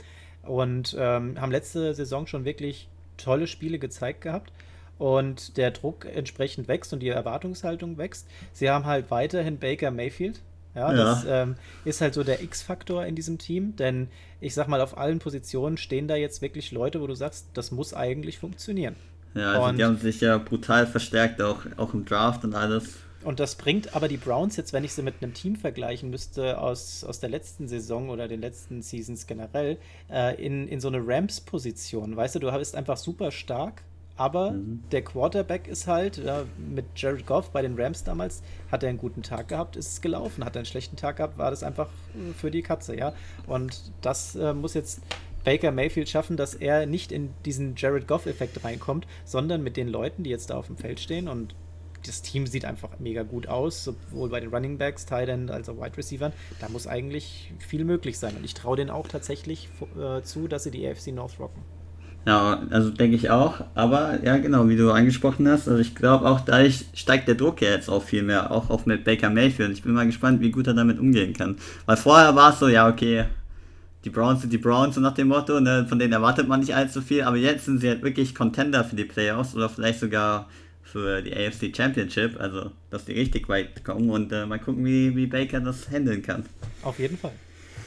und ähm, haben letzte Saison schon wirklich tolle Spiele gezeigt gehabt und der Druck entsprechend wächst und die Erwartungshaltung wächst. Sie haben halt weiterhin Baker Mayfield. Ja, ja. das ähm, ist halt so der X-Faktor in diesem Team, denn ich sag mal, auf allen Positionen stehen da jetzt wirklich Leute, wo du sagst, das muss eigentlich funktionieren. Ja, also und die haben sich ja brutal verstärkt, auch, auch im Draft und alles. Und das bringt aber die Browns jetzt, wenn ich sie mit einem Team vergleichen müsste aus, aus der letzten Saison oder den letzten Seasons generell, äh, in, in so eine Rams-Position. Weißt du, du bist einfach super stark, aber mhm. der Quarterback ist halt, ja, mit Jared Goff bei den Rams damals, hat er einen guten Tag gehabt, ist es gelaufen. Hat er einen schlechten Tag gehabt, war das einfach für die Katze, ja. Und das äh, muss jetzt Baker Mayfield schaffen, dass er nicht in diesen Jared Goff-Effekt reinkommt, sondern mit den Leuten, die jetzt da auf dem Feld stehen und das Team sieht einfach mega gut aus, sowohl bei den Running Backs, Tight End als auch Wide Receivers. Da muss eigentlich viel möglich sein. Und ich traue denen auch tatsächlich äh, zu, dass sie die AFC North rocken. Ja, also denke ich auch. Aber ja, genau, wie du angesprochen hast, also ich glaube auch, dadurch steigt der Druck ja jetzt auch viel mehr, auch auf mit Baker Mayfield. Ich bin mal gespannt, wie gut er damit umgehen kann. Weil vorher war es so, ja, okay, die Browns sind die Browns und nach dem Motto, ne, von denen erwartet man nicht allzu viel, aber jetzt sind sie halt wirklich Contender für die Playoffs oder vielleicht sogar für die AFC Championship, also dass die richtig weit kommen und äh, mal gucken, wie, wie Baker das handeln kann. Auf jeden Fall.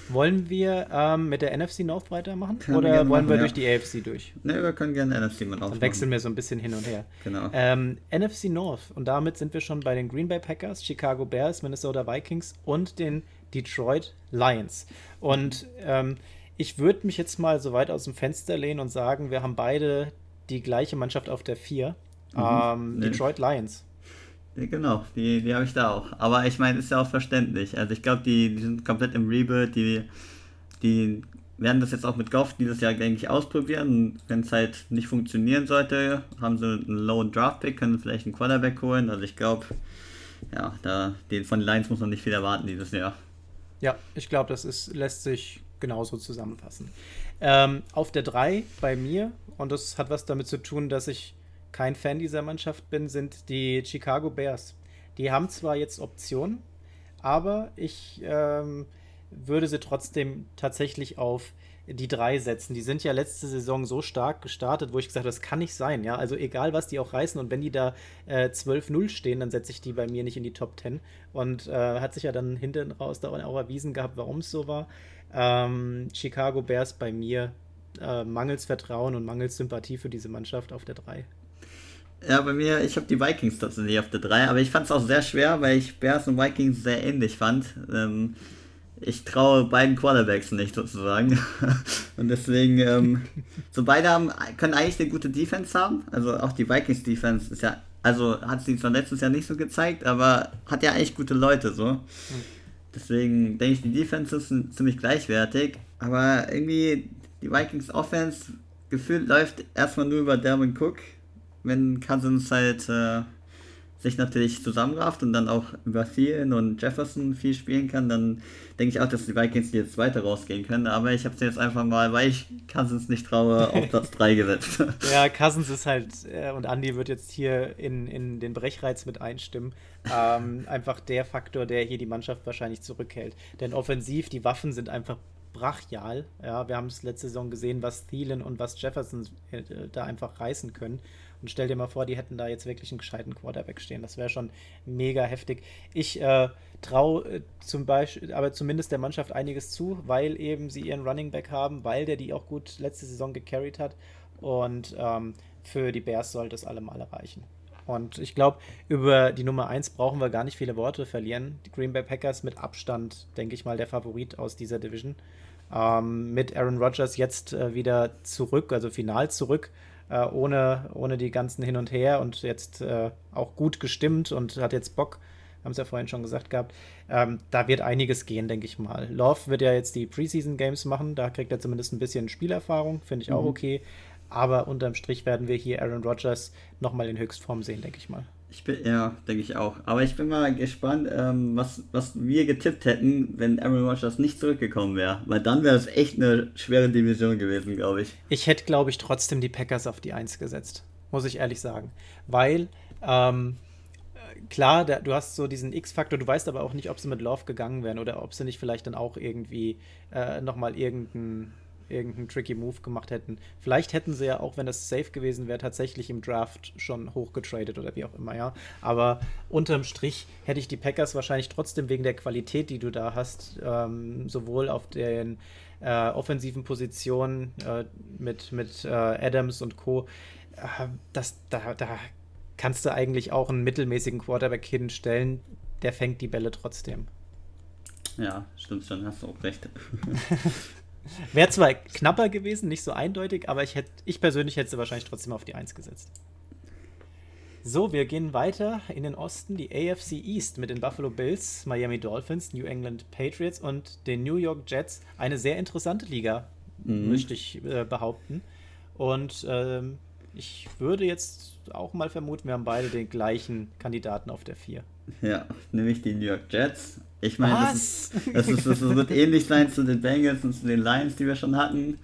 Wollen wir ähm, mit der NFC North weitermachen können oder wir wollen machen, wir ja. durch die AFC durch? Ne, wir können gerne NFC North Dann wechseln wir so ein bisschen hin und her. Genau. Ähm, NFC North und damit sind wir schon bei den Green Bay Packers, Chicago Bears, Minnesota Vikings und den Detroit Lions. Und ähm, ich würde mich jetzt mal so weit aus dem Fenster lehnen und sagen, wir haben beide die gleiche Mannschaft auf der 4. Mhm. Ähm, nee. Detroit Lions. Ja, genau, die, die habe ich da auch. Aber ich meine, ist ja auch verständlich. Also ich glaube, die, die sind komplett im Rebuild, die, die werden das jetzt auch mit Goff dieses Jahr, denke ich, ausprobieren. Wenn es halt nicht funktionieren sollte, haben sie einen lowen Draft-Pick, können vielleicht einen Quarterback holen. Also ich glaube, ja, da, den von den Lions muss man nicht viel erwarten dieses Jahr. Ja, ich glaube, das ist, lässt sich genauso zusammenfassen. Ähm, auf der 3 bei mir, und das hat was damit zu tun, dass ich kein Fan dieser Mannschaft bin, sind die Chicago Bears. Die haben zwar jetzt Optionen, aber ich ähm, würde sie trotzdem tatsächlich auf die drei setzen. Die sind ja letzte Saison so stark gestartet, wo ich gesagt habe, das kann nicht sein. Ja, also egal, was die auch reißen und wenn die da äh, 12-0 stehen, dann setze ich die bei mir nicht in die Top 10. Und äh, hat sich ja dann hinten raus da auch erwiesen gehabt, warum es so war. Ähm, Chicago Bears bei mir äh, mangels Vertrauen und mangels Sympathie für diese Mannschaft auf der 3. Ja, bei mir, ich habe die Vikings tatsächlich auf der 3, aber ich fand es auch sehr schwer, weil ich Bears und Vikings sehr ähnlich fand. Ähm, ich traue beiden Quarterbacks nicht sozusagen. [LAUGHS] und deswegen, ähm, [LAUGHS] so beide haben, können eigentlich eine gute Defense haben. Also auch die Vikings Defense ist ja, also hat sie zwar letztes Jahr nicht so gezeigt, aber hat ja eigentlich gute Leute so. Deswegen denke ich, die Defense ist ziemlich gleichwertig. Aber irgendwie die Vikings Offense gefühlt läuft erstmal nur über Derwin Cook wenn Cousins halt äh, sich natürlich zusammenrafft und dann auch über Thielen und Jefferson viel spielen kann, dann denke ich auch, dass die Vikings jetzt weiter rausgehen können. Aber ich habe sie jetzt einfach mal, weil ich Cousins nicht traue, auf Platz [LAUGHS] 3 gesetzt. ja, Cousins ist halt, äh, und Andy wird jetzt hier in, in den Brechreiz mit einstimmen, ähm, einfach der Faktor, der hier die Mannschaft wahrscheinlich zurückhält. Denn offensiv, die Waffen sind einfach brachial. Ja, wir haben es letzte Saison gesehen, was Thielen und was Jefferson äh, da einfach reißen können. Und stell dir mal vor, die hätten da jetzt wirklich einen gescheiten Quarterback stehen. Das wäre schon mega heftig. Ich äh, traue äh, zum Beispiel, aber zumindest der Mannschaft einiges zu, weil eben sie ihren Running Back haben, weil der die auch gut letzte Saison gecarried hat. Und ähm, für die Bears sollte es allemal reichen. Und ich glaube, über die Nummer 1 brauchen wir gar nicht viele Worte verlieren. Die Green Bay Packers mit Abstand, denke ich mal, der Favorit aus dieser Division. Ähm, mit Aaron Rodgers jetzt äh, wieder zurück, also final zurück äh, ohne, ohne die ganzen Hin und Her und jetzt äh, auch gut gestimmt und hat jetzt Bock, haben es ja vorhin schon gesagt gehabt. Ähm, da wird einiges gehen, denke ich mal. Love wird ja jetzt die Preseason Games machen, da kriegt er zumindest ein bisschen Spielerfahrung, finde ich auch mhm. okay. Aber unterm Strich werden wir hier Aaron Rodgers nochmal in Höchstform sehen, denke ich mal. Ich bin, ja, denke ich auch. Aber ich bin mal gespannt, ähm, was, was wir getippt hätten, wenn Aaron Rodgers nicht zurückgekommen wäre. Weil dann wäre es echt eine schwere Division gewesen, glaube ich. Ich hätte, glaube ich, trotzdem die Packers auf die 1 gesetzt. Muss ich ehrlich sagen. Weil, ähm, klar, da, du hast so diesen X-Faktor, du weißt aber auch nicht, ob sie mit Love gegangen wären oder ob sie nicht vielleicht dann auch irgendwie äh, nochmal irgendeinen irgendeinen tricky Move gemacht hätten. Vielleicht hätten sie ja auch, wenn das safe gewesen wäre, tatsächlich im Draft schon hochgetradet oder wie auch immer, ja. Aber unterm Strich hätte ich die Packers wahrscheinlich trotzdem wegen der Qualität, die du da hast, ähm, sowohl auf den äh, offensiven Positionen äh, mit, mit äh, Adams und Co. Äh, das, da, da kannst du eigentlich auch einen mittelmäßigen Quarterback hinstellen, der fängt die Bälle trotzdem. Ja, stimmt schon, hast du auch recht. [LAUGHS] Wäre zwar knapper gewesen, nicht so eindeutig, aber ich, hätt, ich persönlich hätte sie wahrscheinlich trotzdem auf die 1 gesetzt. So, wir gehen weiter in den Osten, die AFC East mit den Buffalo Bills, Miami Dolphins, New England Patriots und den New York Jets. Eine sehr interessante Liga, mhm. möchte ich äh, behaupten. Und ähm, ich würde jetzt auch mal vermuten, wir haben beide den gleichen Kandidaten auf der 4. Ja, nämlich die New York Jets. Ich meine, das, ist, das, ist, das wird ähnlich sein zu den Bengals und zu den Lions, die wir schon hatten.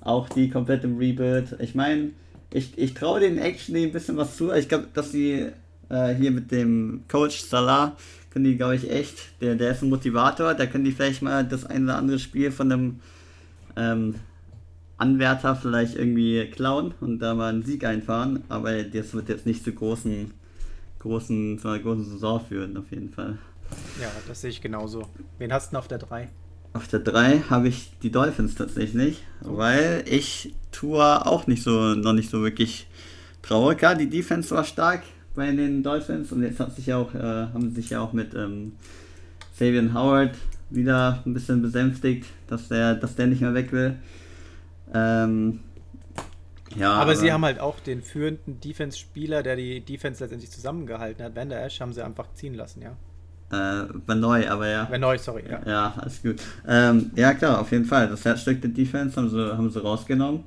Auch die komplett im Rebuild. Ich meine, ich, ich traue den Action ein bisschen was zu. Ich glaube, dass sie äh, hier mit dem Coach Salah können die, glaube ich, echt, der, der ist ein Motivator, da können die vielleicht mal das ein oder andere Spiel von einem ähm, Anwärter vielleicht irgendwie klauen und da mal einen Sieg einfahren, aber das wird jetzt nicht zu großen, großen, zu einer großen Saison führen, auf jeden Fall. Ja, das sehe ich genauso. Wen hast du denn auf der 3? Auf der 3 habe ich die Dolphins tatsächlich, oh. weil ich Tour auch nicht so, noch nicht so wirklich traue. Klar, die Defense war stark bei den Dolphins und jetzt hat sich auch, äh, haben sie sich ja auch mit ähm, Savian Howard wieder ein bisschen besänftigt, dass der, dass der nicht mehr weg will. Ähm, ja, aber, aber, sie haben halt auch den führenden Defense-Spieler, der die Defense letztendlich zusammengehalten hat, Van der Ash, haben sie einfach ziehen lassen, ja. Äh, Benoit, aber ja. Benoit, sorry, ja. Ja, alles gut. Ähm, ja, klar, auf jeden Fall. Das Herzstück der Defense haben sie, haben sie rausgenommen.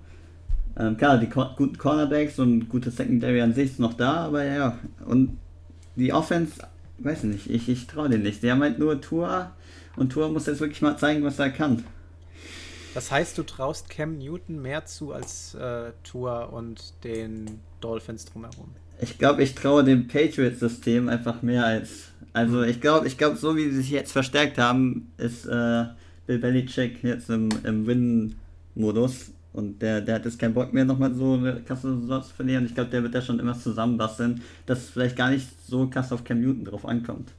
Ähm, klar, die Co guten Cornerbacks und gute Secondary an sich ist noch da, aber ja. Und die Offense, weiß nicht, ich, ich traue denen nicht. Die haben halt nur Tour und Tour muss jetzt wirklich mal zeigen, was er kann. Das heißt, du traust Cam Newton mehr zu als äh, Tour und den Dolphins drumherum? Ich glaube, ich traue dem Patriots-System einfach mehr als also ich glaube, ich glaube, so wie sie sich jetzt verstärkt haben, ist äh, Bill Belichick jetzt im, im Win-Modus. Und der, der hat jetzt keinen Bock mehr, nochmal so eine Kasse zu verlieren. Ich glaube, der wird da schon immer zusammenbasteln, dass es vielleicht gar nicht so krass auf Cam Newton drauf ankommt.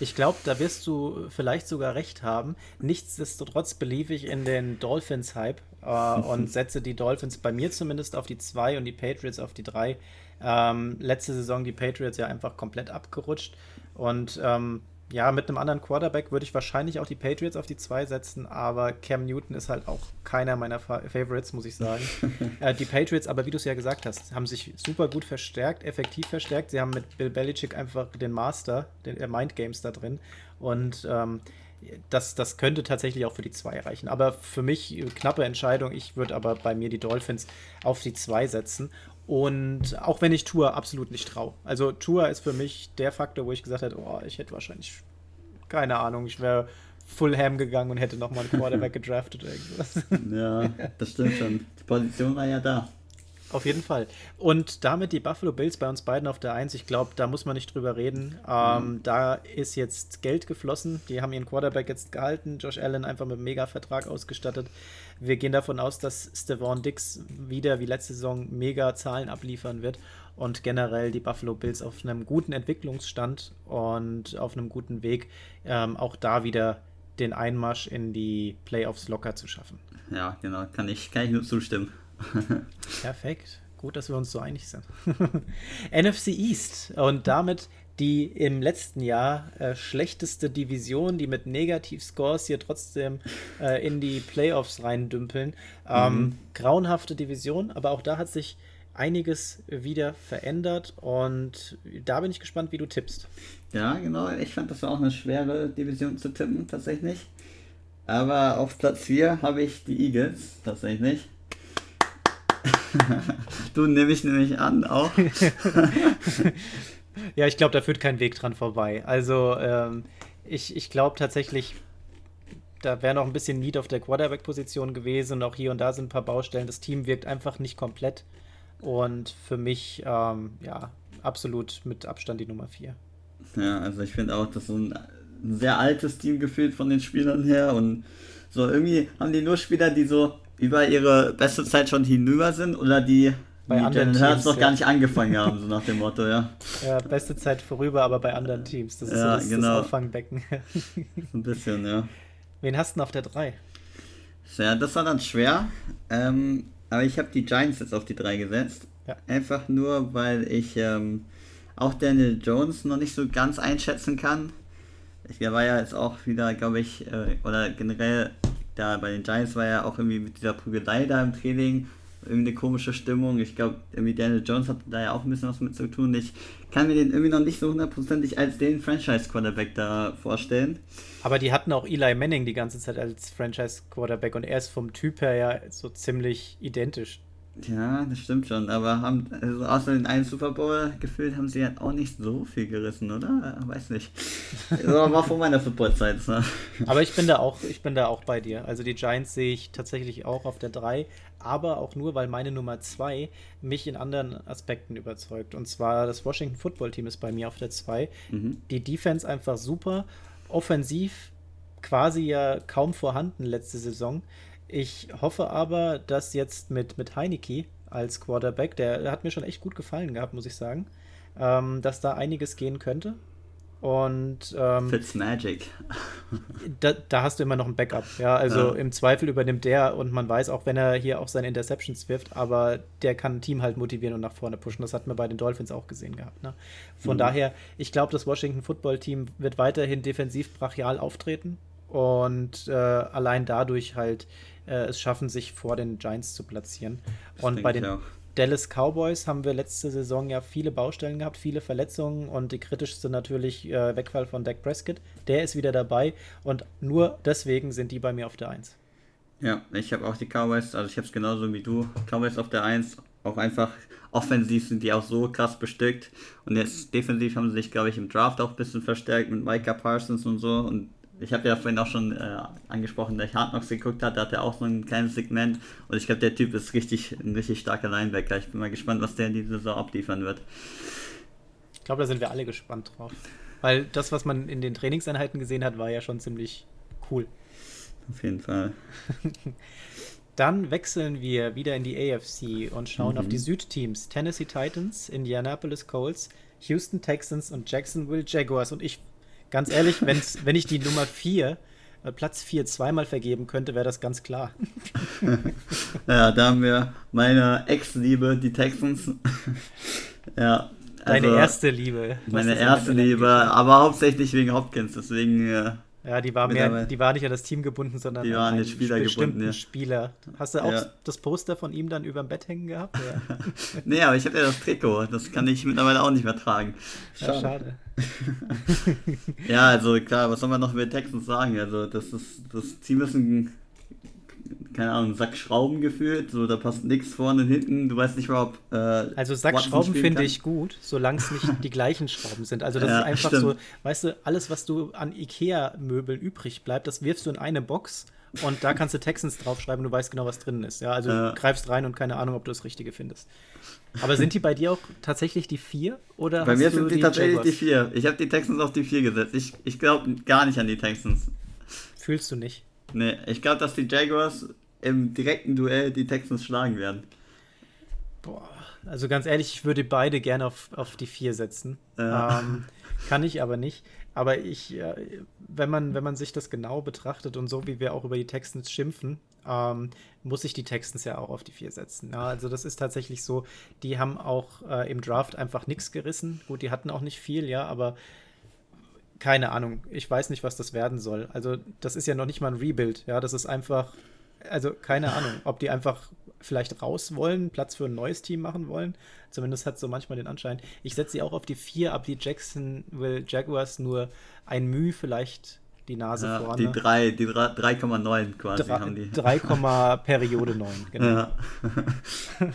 Ich glaube, da wirst du vielleicht sogar recht haben. Nichtsdestotrotz belief ich in den Dolphins-Hype äh, [LAUGHS] und setze die Dolphins bei mir zumindest auf die 2 und die Patriots auf die 3. Ähm, letzte Saison die Patriots ja einfach komplett abgerutscht. Und ähm, ja, mit einem anderen Quarterback würde ich wahrscheinlich auch die Patriots auf die 2 setzen, aber Cam Newton ist halt auch keiner meiner Fa Favorites, muss ich sagen. [LAUGHS] äh, die Patriots, aber wie du es ja gesagt hast, haben sich super gut verstärkt, effektiv verstärkt. Sie haben mit Bill Belichick einfach den Master, den äh, Mind Games da drin. Und ähm, das, das könnte tatsächlich auch für die 2 reichen. Aber für mich knappe Entscheidung. Ich würde aber bei mir die Dolphins auf die 2 setzen. Und auch wenn ich Tour absolut nicht traue. Also Tour ist für mich der Faktor, wo ich gesagt hätte, oh, ich hätte wahrscheinlich, keine Ahnung, ich wäre Fullham gegangen und hätte nochmal einen Quarterback [LAUGHS] gedraftet oder irgendwas. Ja, das stimmt schon. Die Position war ja da. Auf jeden Fall. Und damit die Buffalo Bills bei uns beiden auf der 1. Ich glaube, da muss man nicht drüber reden. Ähm, mhm. Da ist jetzt Geld geflossen. Die haben ihren Quarterback jetzt gehalten. Josh Allen einfach mit einem Mega-Vertrag ausgestattet. Wir gehen davon aus, dass Stevan Dix wieder wie letzte Saison mega Zahlen abliefern wird und generell die Buffalo Bills auf einem guten Entwicklungsstand und auf einem guten Weg, ähm, auch da wieder den Einmarsch in die Playoffs locker zu schaffen. Ja, genau, kann ich, kann ich nur zustimmen. [LAUGHS] Perfekt. Gut, dass wir uns so einig sind. [LAUGHS] NFC East und damit die im letzten Jahr äh, schlechteste Division, die mit Negativscores hier trotzdem äh, in die Playoffs reindümpeln. Ähm, mhm. Grauenhafte Division, aber auch da hat sich einiges wieder verändert und da bin ich gespannt, wie du tippst. Ja, genau. Ich fand das war auch eine schwere Division zu tippen, tatsächlich. Aber auf Platz 4 habe ich die Eagles, tatsächlich. Du nehme ich nämlich an auch. [LAUGHS] ja, ich glaube, da führt kein Weg dran vorbei. Also ähm, ich, ich glaube tatsächlich, da wäre noch ein bisschen Need auf der Quarterback-Position gewesen und auch hier und da sind ein paar Baustellen. Das Team wirkt einfach nicht komplett. Und für mich, ähm, ja, absolut mit Abstand die Nummer 4. Ja, also ich finde auch, das ist ein, ein sehr altes Team gefühlt von den Spielern her und so irgendwie haben die nur Spieler, die so über ihre beste Zeit schon hinüber sind oder die bei die anderen Teams noch ja. gar nicht angefangen [LAUGHS] haben, so nach dem Motto, ja. Ja, beste Zeit vorüber, aber bei anderen Teams. Das ist ja, so das, genau. das Auffangbecken. [LAUGHS] ein bisschen, ja. Wen hast du denn auf der 3? Ja, das war dann schwer. Ähm, aber ich habe die Giants jetzt auf die 3 gesetzt. Ja. Einfach nur, weil ich ähm, auch Daniel Jones noch nicht so ganz einschätzen kann. Der war ja jetzt auch wieder, glaube ich, äh, oder generell da bei den Giants war ja auch irgendwie mit dieser Prügelei da im Training irgendwie eine komische Stimmung. Ich glaube, irgendwie Daniel Jones hat da ja auch ein bisschen was mit zu tun. Ich kann mir den irgendwie noch nicht so hundertprozentig als den Franchise-Quarterback da vorstellen. Aber die hatten auch Eli Manning die ganze Zeit als Franchise-Quarterback und er ist vom Typ her ja so ziemlich identisch ja, das stimmt schon, aber haben, also außer den einen Super Bowl gefühlt haben sie halt auch nicht so viel gerissen, oder? Weiß nicht. Das [LAUGHS] war vor meiner Footballzeit. Ne? Aber ich bin da auch, ich bin da auch bei dir. Also die Giants sehe ich tatsächlich auch auf der 3, aber auch nur, weil meine Nummer 2 mich in anderen Aspekten überzeugt. Und zwar das Washington Football Team ist bei mir auf der 2. Mhm. Die Defense einfach super, offensiv quasi ja kaum vorhanden letzte Saison. Ich hoffe aber, dass jetzt mit, mit Heineke als Quarterback, der, hat mir schon echt gut gefallen gehabt, muss ich sagen, ähm, dass da einiges gehen könnte. Und ähm, Fitzmagic. [LAUGHS] da, da hast du immer noch ein Backup. Ja, also ja. im Zweifel übernimmt der und man weiß auch, wenn er hier auch seine Interceptions wirft, aber der kann ein Team halt motivieren und nach vorne pushen. Das hat man bei den Dolphins auch gesehen gehabt. Ne? Von mhm. daher, ich glaube, das Washington Football Team wird weiterhin defensiv brachial auftreten und äh, allein dadurch halt äh, es schaffen, sich vor den Giants zu platzieren. Das und bei den Dallas Cowboys haben wir letzte Saison ja viele Baustellen gehabt, viele Verletzungen und die kritischste natürlich äh, Wegfall von Dak Prescott. Der ist wieder dabei und nur deswegen sind die bei mir auf der 1. Ja, ich habe auch die Cowboys, also ich habe es genauso wie du, Cowboys auf der 1, auch einfach offensiv sind die auch so krass bestückt und jetzt defensiv haben sie sich, glaube ich, im Draft auch ein bisschen verstärkt mit Micah Parsons und so und ich habe ja vorhin auch schon äh, angesprochen, der Hard Knocks geguckt hat, da hat er auch so ein kleines Segment und ich glaube, der Typ ist richtig, ein richtig starker Linebacker. Ich bin mal gespannt, was der in dieser Saison abliefern wird. Ich glaube, da sind wir alle gespannt drauf. Weil das, was man in den Trainingseinheiten gesehen hat, war ja schon ziemlich cool. Auf jeden Fall. [LAUGHS] Dann wechseln wir wieder in die AFC und schauen mhm. auf die Südteams. Tennessee Titans, Indianapolis Colts, Houston Texans und Jacksonville Jaguars. Und ich Ganz ehrlich, wenn ich die Nummer 4, äh, Platz 4 zweimal vergeben könnte, wäre das ganz klar. [LAUGHS] ja, da haben wir meine Ex-Liebe, die Texans. [LAUGHS] ja. Also Deine erste Liebe. Meine erste Liebe, aber hauptsächlich wegen Hopkins, deswegen äh, ja, die war mehr, die war nicht an das Team gebunden, sondern die waren an den Spieler gebunden, ja. Spieler. Hast du auch ja. das Poster von ihm dann über dem Bett hängen gehabt? Ja. [LAUGHS] nee, aber ich habe ja das Trikot. Das kann ich mittlerweile auch nicht mehr tragen. Schade. Ja, schade. [LAUGHS] ja, also klar, was soll man noch über Texans sagen? Also das ist das Team ist ein keine Ahnung, Sack Schrauben gefühlt. So, da passt nichts vorne und hinten. Du weißt nicht mal, ob. Äh, also Sack Watson Schrauben finde ich gut, solange es nicht die gleichen Schrauben sind. Also das ja, ist einfach stimmt. so, weißt du, alles, was du an IKEA-Möbeln übrig bleibt, das wirfst du in eine Box und da kannst du Texans draufschreiben, du weißt genau, was drin ist. Ja, also ja. du greifst rein und keine Ahnung, ob du das Richtige findest. Aber sind die bei dir auch tatsächlich die vier? Oder bei mir sind die, die tatsächlich Jaguars? die vier. Ich habe die Texans auf die vier gesetzt. Ich, ich glaube gar nicht an die Texans. Fühlst du nicht? Nee, ich glaube, dass die Jaguars im direkten Duell die Texans schlagen werden. Boah, also ganz ehrlich, ich würde beide gerne auf, auf die vier setzen. Ja. Ähm, kann ich aber nicht. Aber ich, wenn man, wenn man sich das genau betrachtet und so wie wir auch über die Texans schimpfen, ähm, muss ich die Texans ja auch auf die vier setzen. Ja, also das ist tatsächlich so, die haben auch äh, im Draft einfach nichts gerissen. Gut, die hatten auch nicht viel, ja, aber keine Ahnung. Ich weiß nicht, was das werden soll. Also das ist ja noch nicht mal ein Rebuild. Ja, das ist einfach, also keine Ahnung, ob die einfach vielleicht raus wollen, Platz für ein neues Team machen wollen. Zumindest hat so manchmal den Anschein. Ich setze sie auch auf die 4 ab, die Jacksonville Jaguars nur ein Mühe vielleicht die Nase ja, vorne. Die 3, die 3,9 quasi 3, haben die. 3, Periode 9, [LAUGHS] genau. Ja. [LAUGHS]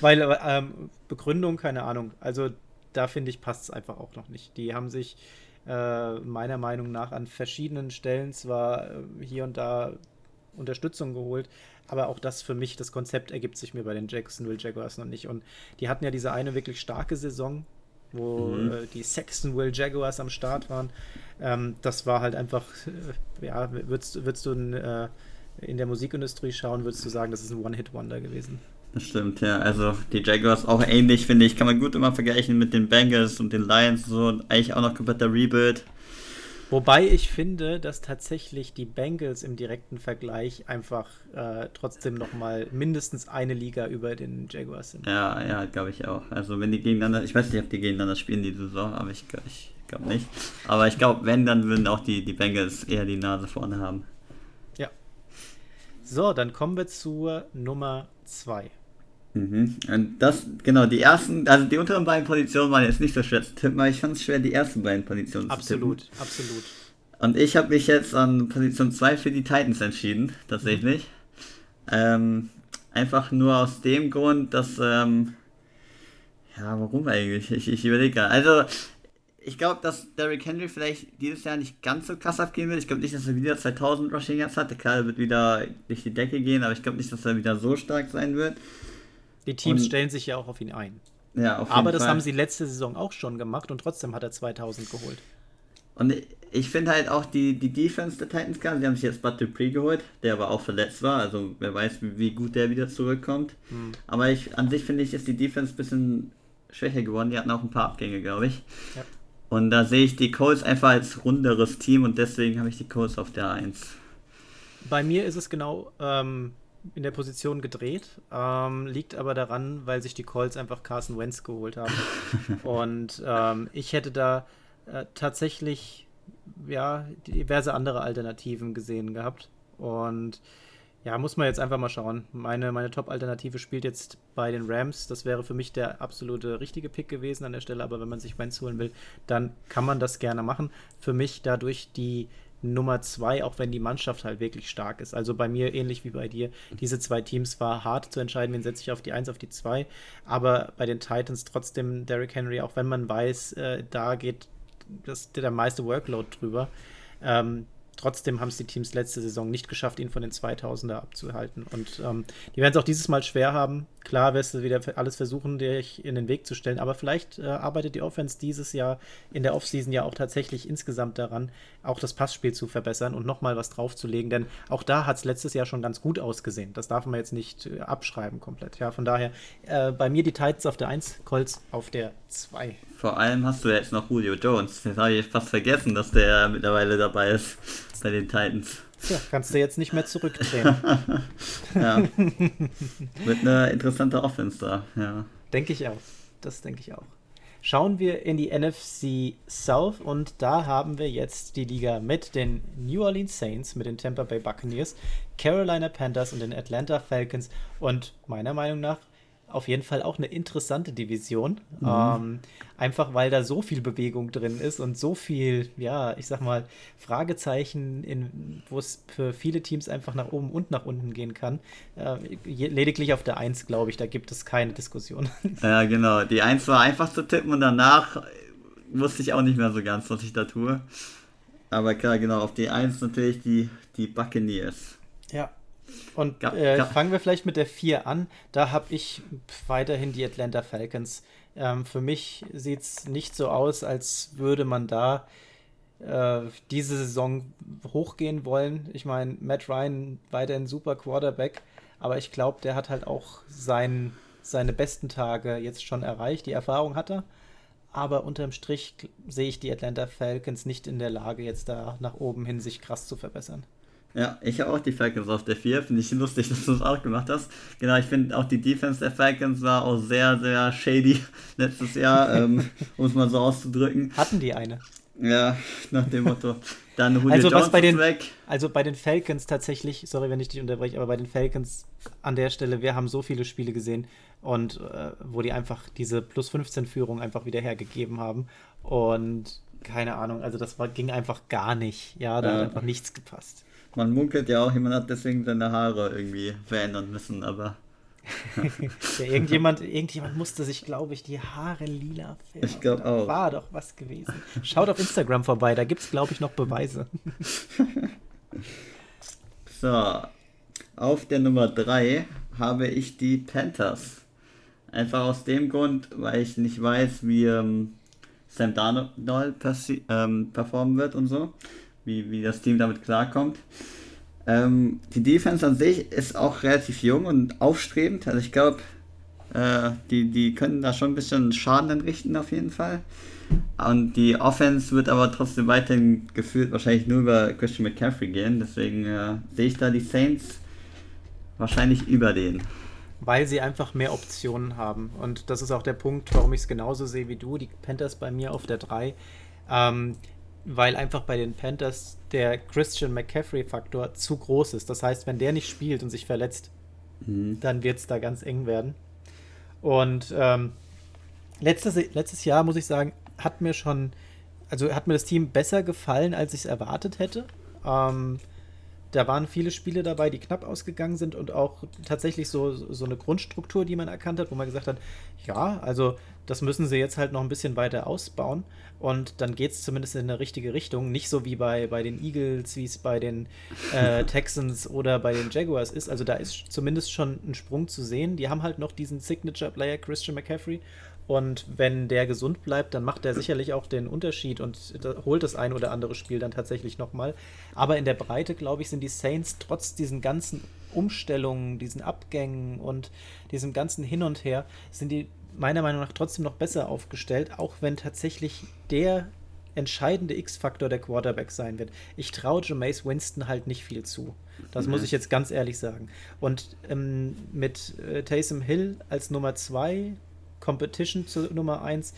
Weil ähm, Begründung, keine Ahnung. Also da finde ich, passt es einfach auch noch nicht. Die haben sich äh, meiner Meinung nach an verschiedenen Stellen zwar äh, hier und da Unterstützung geholt, aber auch das für mich, das Konzept ergibt sich mir bei den Jacksonville Jaguars noch nicht. Und die hatten ja diese eine wirklich starke Saison, wo mhm. äh, die Saxonville Jaguars am Start waren. Ähm, das war halt einfach, äh, ja, würdest, würdest du in, äh, in der Musikindustrie schauen, würdest du sagen, das ist ein One-Hit-Wonder gewesen. Das stimmt, ja. Also die Jaguars auch ähnlich, finde ich. Kann man gut immer vergleichen mit den Bengals und den Lions. So eigentlich auch noch kompletter Rebuild. Wobei ich finde, dass tatsächlich die Bengals im direkten Vergleich einfach äh, trotzdem noch mal mindestens eine Liga über den Jaguars sind. Ja, ja, glaube ich auch. Also wenn die gegeneinander, ich weiß nicht, ob die gegeneinander spielen die Saison, aber ich, ich glaube nicht. Aber ich glaube, wenn, dann würden auch die, die Bengals eher die Nase vorne haben. Ja. So, dann kommen wir zur Nummer 2. Mhm. Und das, genau, die ersten, also die unteren beiden Positionen waren jetzt nicht so schwer zu tippen, aber ich fand es schwer, die ersten beiden Positionen absolut, zu tippen. Absolut, absolut. Und ich habe mich jetzt an Position 2 für die Titans entschieden, tatsächlich. Mhm. Ähm, einfach nur aus dem Grund, dass, ähm, ja, warum eigentlich? Ich, ich überlege gerade. Also, ich glaube, dass Derrick Henry vielleicht dieses Jahr nicht ganz so krass abgehen wird. Ich glaube nicht, dass er wieder 2000 Rushing Yards hat. Klar, er wird wieder durch die Decke gehen, aber ich glaube nicht, dass er wieder so stark sein wird. Die Teams und, stellen sich ja auch auf ihn ein. Ja, auf jeden Aber das Fall. haben sie letzte Saison auch schon gemacht und trotzdem hat er 2000 geholt. Und ich finde halt auch die, die Defense der Titans kann. Sie haben sich jetzt Bud Dupree geholt, der aber auch verletzt war. Also wer weiß, wie, wie gut der wieder zurückkommt. Hm. Aber ich, an sich finde ich, ist die Defense ein bisschen schwächer geworden. Die hatten auch ein paar Abgänge, glaube ich. Ja. Und da sehe ich die Colts einfach als runderes Team und deswegen habe ich die Colts auf der 1. Bei mir ist es genau ähm, in der Position gedreht. Ähm, liegt aber daran, weil sich die Colts einfach Carson Wentz geholt haben. [LAUGHS] und ähm, ich hätte da äh, tatsächlich ja diverse andere Alternativen gesehen gehabt. Und ja, muss man jetzt einfach mal schauen. Meine, meine Top-Alternative spielt jetzt bei den Rams. Das wäre für mich der absolute richtige Pick gewesen an der Stelle. Aber wenn man sich Wentz holen will, dann kann man das gerne machen. Für mich dadurch die Nummer zwei, auch wenn die Mannschaft halt wirklich stark ist. Also bei mir ähnlich wie bei dir. Diese zwei Teams war hart zu entscheiden, wen setze ich auf die Eins, auf die zwei. Aber bei den Titans trotzdem Derrick Henry, auch wenn man weiß, äh, da geht das, der meiste Workload drüber. Ähm, trotzdem haben es die Teams letzte Saison nicht geschafft, ihn von den 2000er abzuhalten. Und ähm, die werden es auch dieses Mal schwer haben. Klar wirst du wieder alles versuchen, dich in den Weg zu stellen, aber vielleicht äh, arbeitet die Offense dieses Jahr in der Offseason ja auch tatsächlich insgesamt daran, auch das Passspiel zu verbessern und nochmal was draufzulegen, denn auch da hat es letztes Jahr schon ganz gut ausgesehen. Das darf man jetzt nicht äh, abschreiben komplett. Ja, von daher äh, bei mir die Titans auf der 1, Colts auf der 2. Vor allem hast du jetzt noch Julio Jones. Das habe ich fast vergessen, dass der mittlerweile dabei ist bei den Titans. Ja, kannst du jetzt nicht mehr zurückdrehen. [LAUGHS] ja. Wird eine interessante Offense da, ja. Denke ich auch. Das denke ich auch. Schauen wir in die NFC South und da haben wir jetzt die Liga mit den New Orleans Saints, mit den Tampa Bay Buccaneers, Carolina Panthers und den Atlanta Falcons und meiner Meinung nach auf jeden Fall auch eine interessante Division. Mhm. Ähm, einfach weil da so viel Bewegung drin ist und so viel, ja, ich sag mal, Fragezeichen, wo es für viele Teams einfach nach oben und nach unten gehen kann. Äh, lediglich auf der 1, glaube ich, da gibt es keine Diskussion. [LAUGHS] Ja, genau. Die 1 war einfach zu tippen und danach wusste ich auch nicht mehr so ganz, was ich da tue. Aber klar, genau, auf die 1 natürlich die, die Buccaneers. Ja, und äh, fangen wir vielleicht mit der 4 an. Da habe ich weiterhin die Atlanta Falcons. Ähm, für mich sieht es nicht so aus, als würde man da äh, diese Saison hochgehen wollen. Ich meine, Matt Ryan weiterhin super Quarterback, aber ich glaube, der hat halt auch sein, seine besten Tage jetzt schon erreicht. Die Erfahrung hat er. Aber unterm Strich sehe ich die Atlanta Falcons nicht in der Lage, jetzt da nach oben hin sich krass zu verbessern. Ja, ich habe auch die Falcons auf der 4. Finde ich lustig, [LAUGHS] dass du es auch gemacht hast. Genau, ich finde auch die Defense der Falcons war auch sehr, sehr shady [LAUGHS] letztes Jahr, ähm, [LAUGHS] um es mal so auszudrücken. Hatten die eine? Ja, nach dem Motto. Dann Julio also, Jones was bei den, weg. Also bei den Falcons tatsächlich, sorry, wenn ich dich unterbreche, aber bei den Falcons an der Stelle, wir haben so viele Spiele gesehen und äh, wo die einfach diese plus 15 Führung einfach wieder hergegeben haben. Und keine Ahnung, also das war, ging einfach gar nicht. Ja, da ja. hat einfach nichts gepasst. Man munkelt ja auch, jemand hat deswegen seine Haare irgendwie verändern müssen, aber. [LAUGHS] ja, irgendjemand, irgendjemand musste sich, glaube ich, die Haare lila färben. Ich glaube auch. War doch was gewesen. Schaut auf Instagram vorbei, da gibt es, glaube ich, noch Beweise. [LAUGHS] so, auf der Nummer 3 habe ich die Panthers. Einfach aus dem Grund, weil ich nicht weiß, wie ähm, Sam Darnold ähm, performen wird und so wie, wie das Team damit klarkommt. Ähm, die Defense an sich ist auch relativ jung und aufstrebend. Also ich glaube, äh, die, die können da schon ein bisschen Schaden entrichten auf jeden Fall. Und die Offense wird aber trotzdem weiterhin gefühlt wahrscheinlich nur über Christian McCaffrey gehen. Deswegen äh, sehe ich da die Saints wahrscheinlich über den. Weil sie einfach mehr Optionen haben. Und das ist auch der Punkt, warum ich es genauso sehe wie du. Die Panthers bei mir auf der 3. Ähm, weil einfach bei den Panthers der Christian McCaffrey-Faktor zu groß ist. Das heißt, wenn der nicht spielt und sich verletzt, mhm. dann wird es da ganz eng werden. Und ähm, letztes, letztes Jahr, muss ich sagen, hat mir schon, also hat mir das Team besser gefallen, als ich es erwartet hätte. Ähm, da waren viele Spiele dabei, die knapp ausgegangen sind und auch tatsächlich so, so eine Grundstruktur, die man erkannt hat, wo man gesagt hat, ja, also das müssen sie jetzt halt noch ein bisschen weiter ausbauen und dann geht es zumindest in eine richtige Richtung. Nicht so wie bei, bei den Eagles, wie es bei den äh, [LAUGHS] Texans oder bei den Jaguars ist. Also da ist zumindest schon ein Sprung zu sehen. Die haben halt noch diesen Signature-Player Christian McCaffrey und wenn der gesund bleibt, dann macht er sicherlich auch den Unterschied und holt das ein oder andere Spiel dann tatsächlich nochmal. Aber in der Breite, glaube ich, sind die Saints trotz diesen ganzen Umstellungen, diesen Abgängen und diesem ganzen Hin und Her, sind die meiner Meinung nach trotzdem noch besser aufgestellt, auch wenn tatsächlich der entscheidende X-Faktor der Quarterback sein wird. Ich traue Jameis Winston halt nicht viel zu. Das mhm. muss ich jetzt ganz ehrlich sagen. Und ähm, mit äh, Taysom Hill als Nummer 2 Competition zu Nummer 1.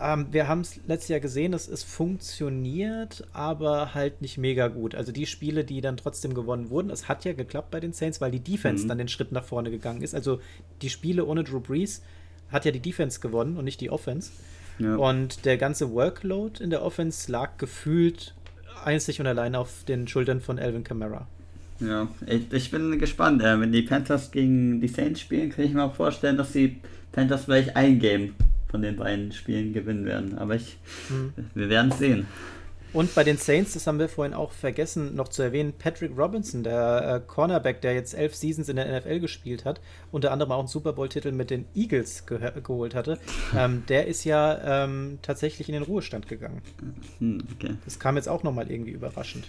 Ähm, wir haben es letztes Jahr gesehen, dass es funktioniert, aber halt nicht mega gut. Also die Spiele, die dann trotzdem gewonnen wurden, es hat ja geklappt bei den Saints, weil die Defense mhm. dann den Schritt nach vorne gegangen ist. Also die Spiele ohne Drew Brees hat ja die Defense gewonnen und nicht die Offense. Ja. Und der ganze Workload in der Offense lag gefühlt einzig und allein auf den Schultern von Alvin Kamara. Ja, ich, ich bin gespannt. Äh, wenn die Panthers gegen die Saints spielen, kann ich mir auch vorstellen, dass die Panthers vielleicht ein Game von den beiden Spielen gewinnen werden. Aber ich, mhm. wir werden es sehen. Und bei den Saints, das haben wir vorhin auch vergessen noch zu erwähnen, Patrick Robinson, der äh, Cornerback, der jetzt elf Seasons in der NFL gespielt hat, unter anderem auch einen Super Bowl-Titel mit den Eagles ge geholt hatte, [LAUGHS] ähm, der ist ja ähm, tatsächlich in den Ruhestand gegangen. Hm, okay. Das kam jetzt auch nochmal irgendwie überraschend.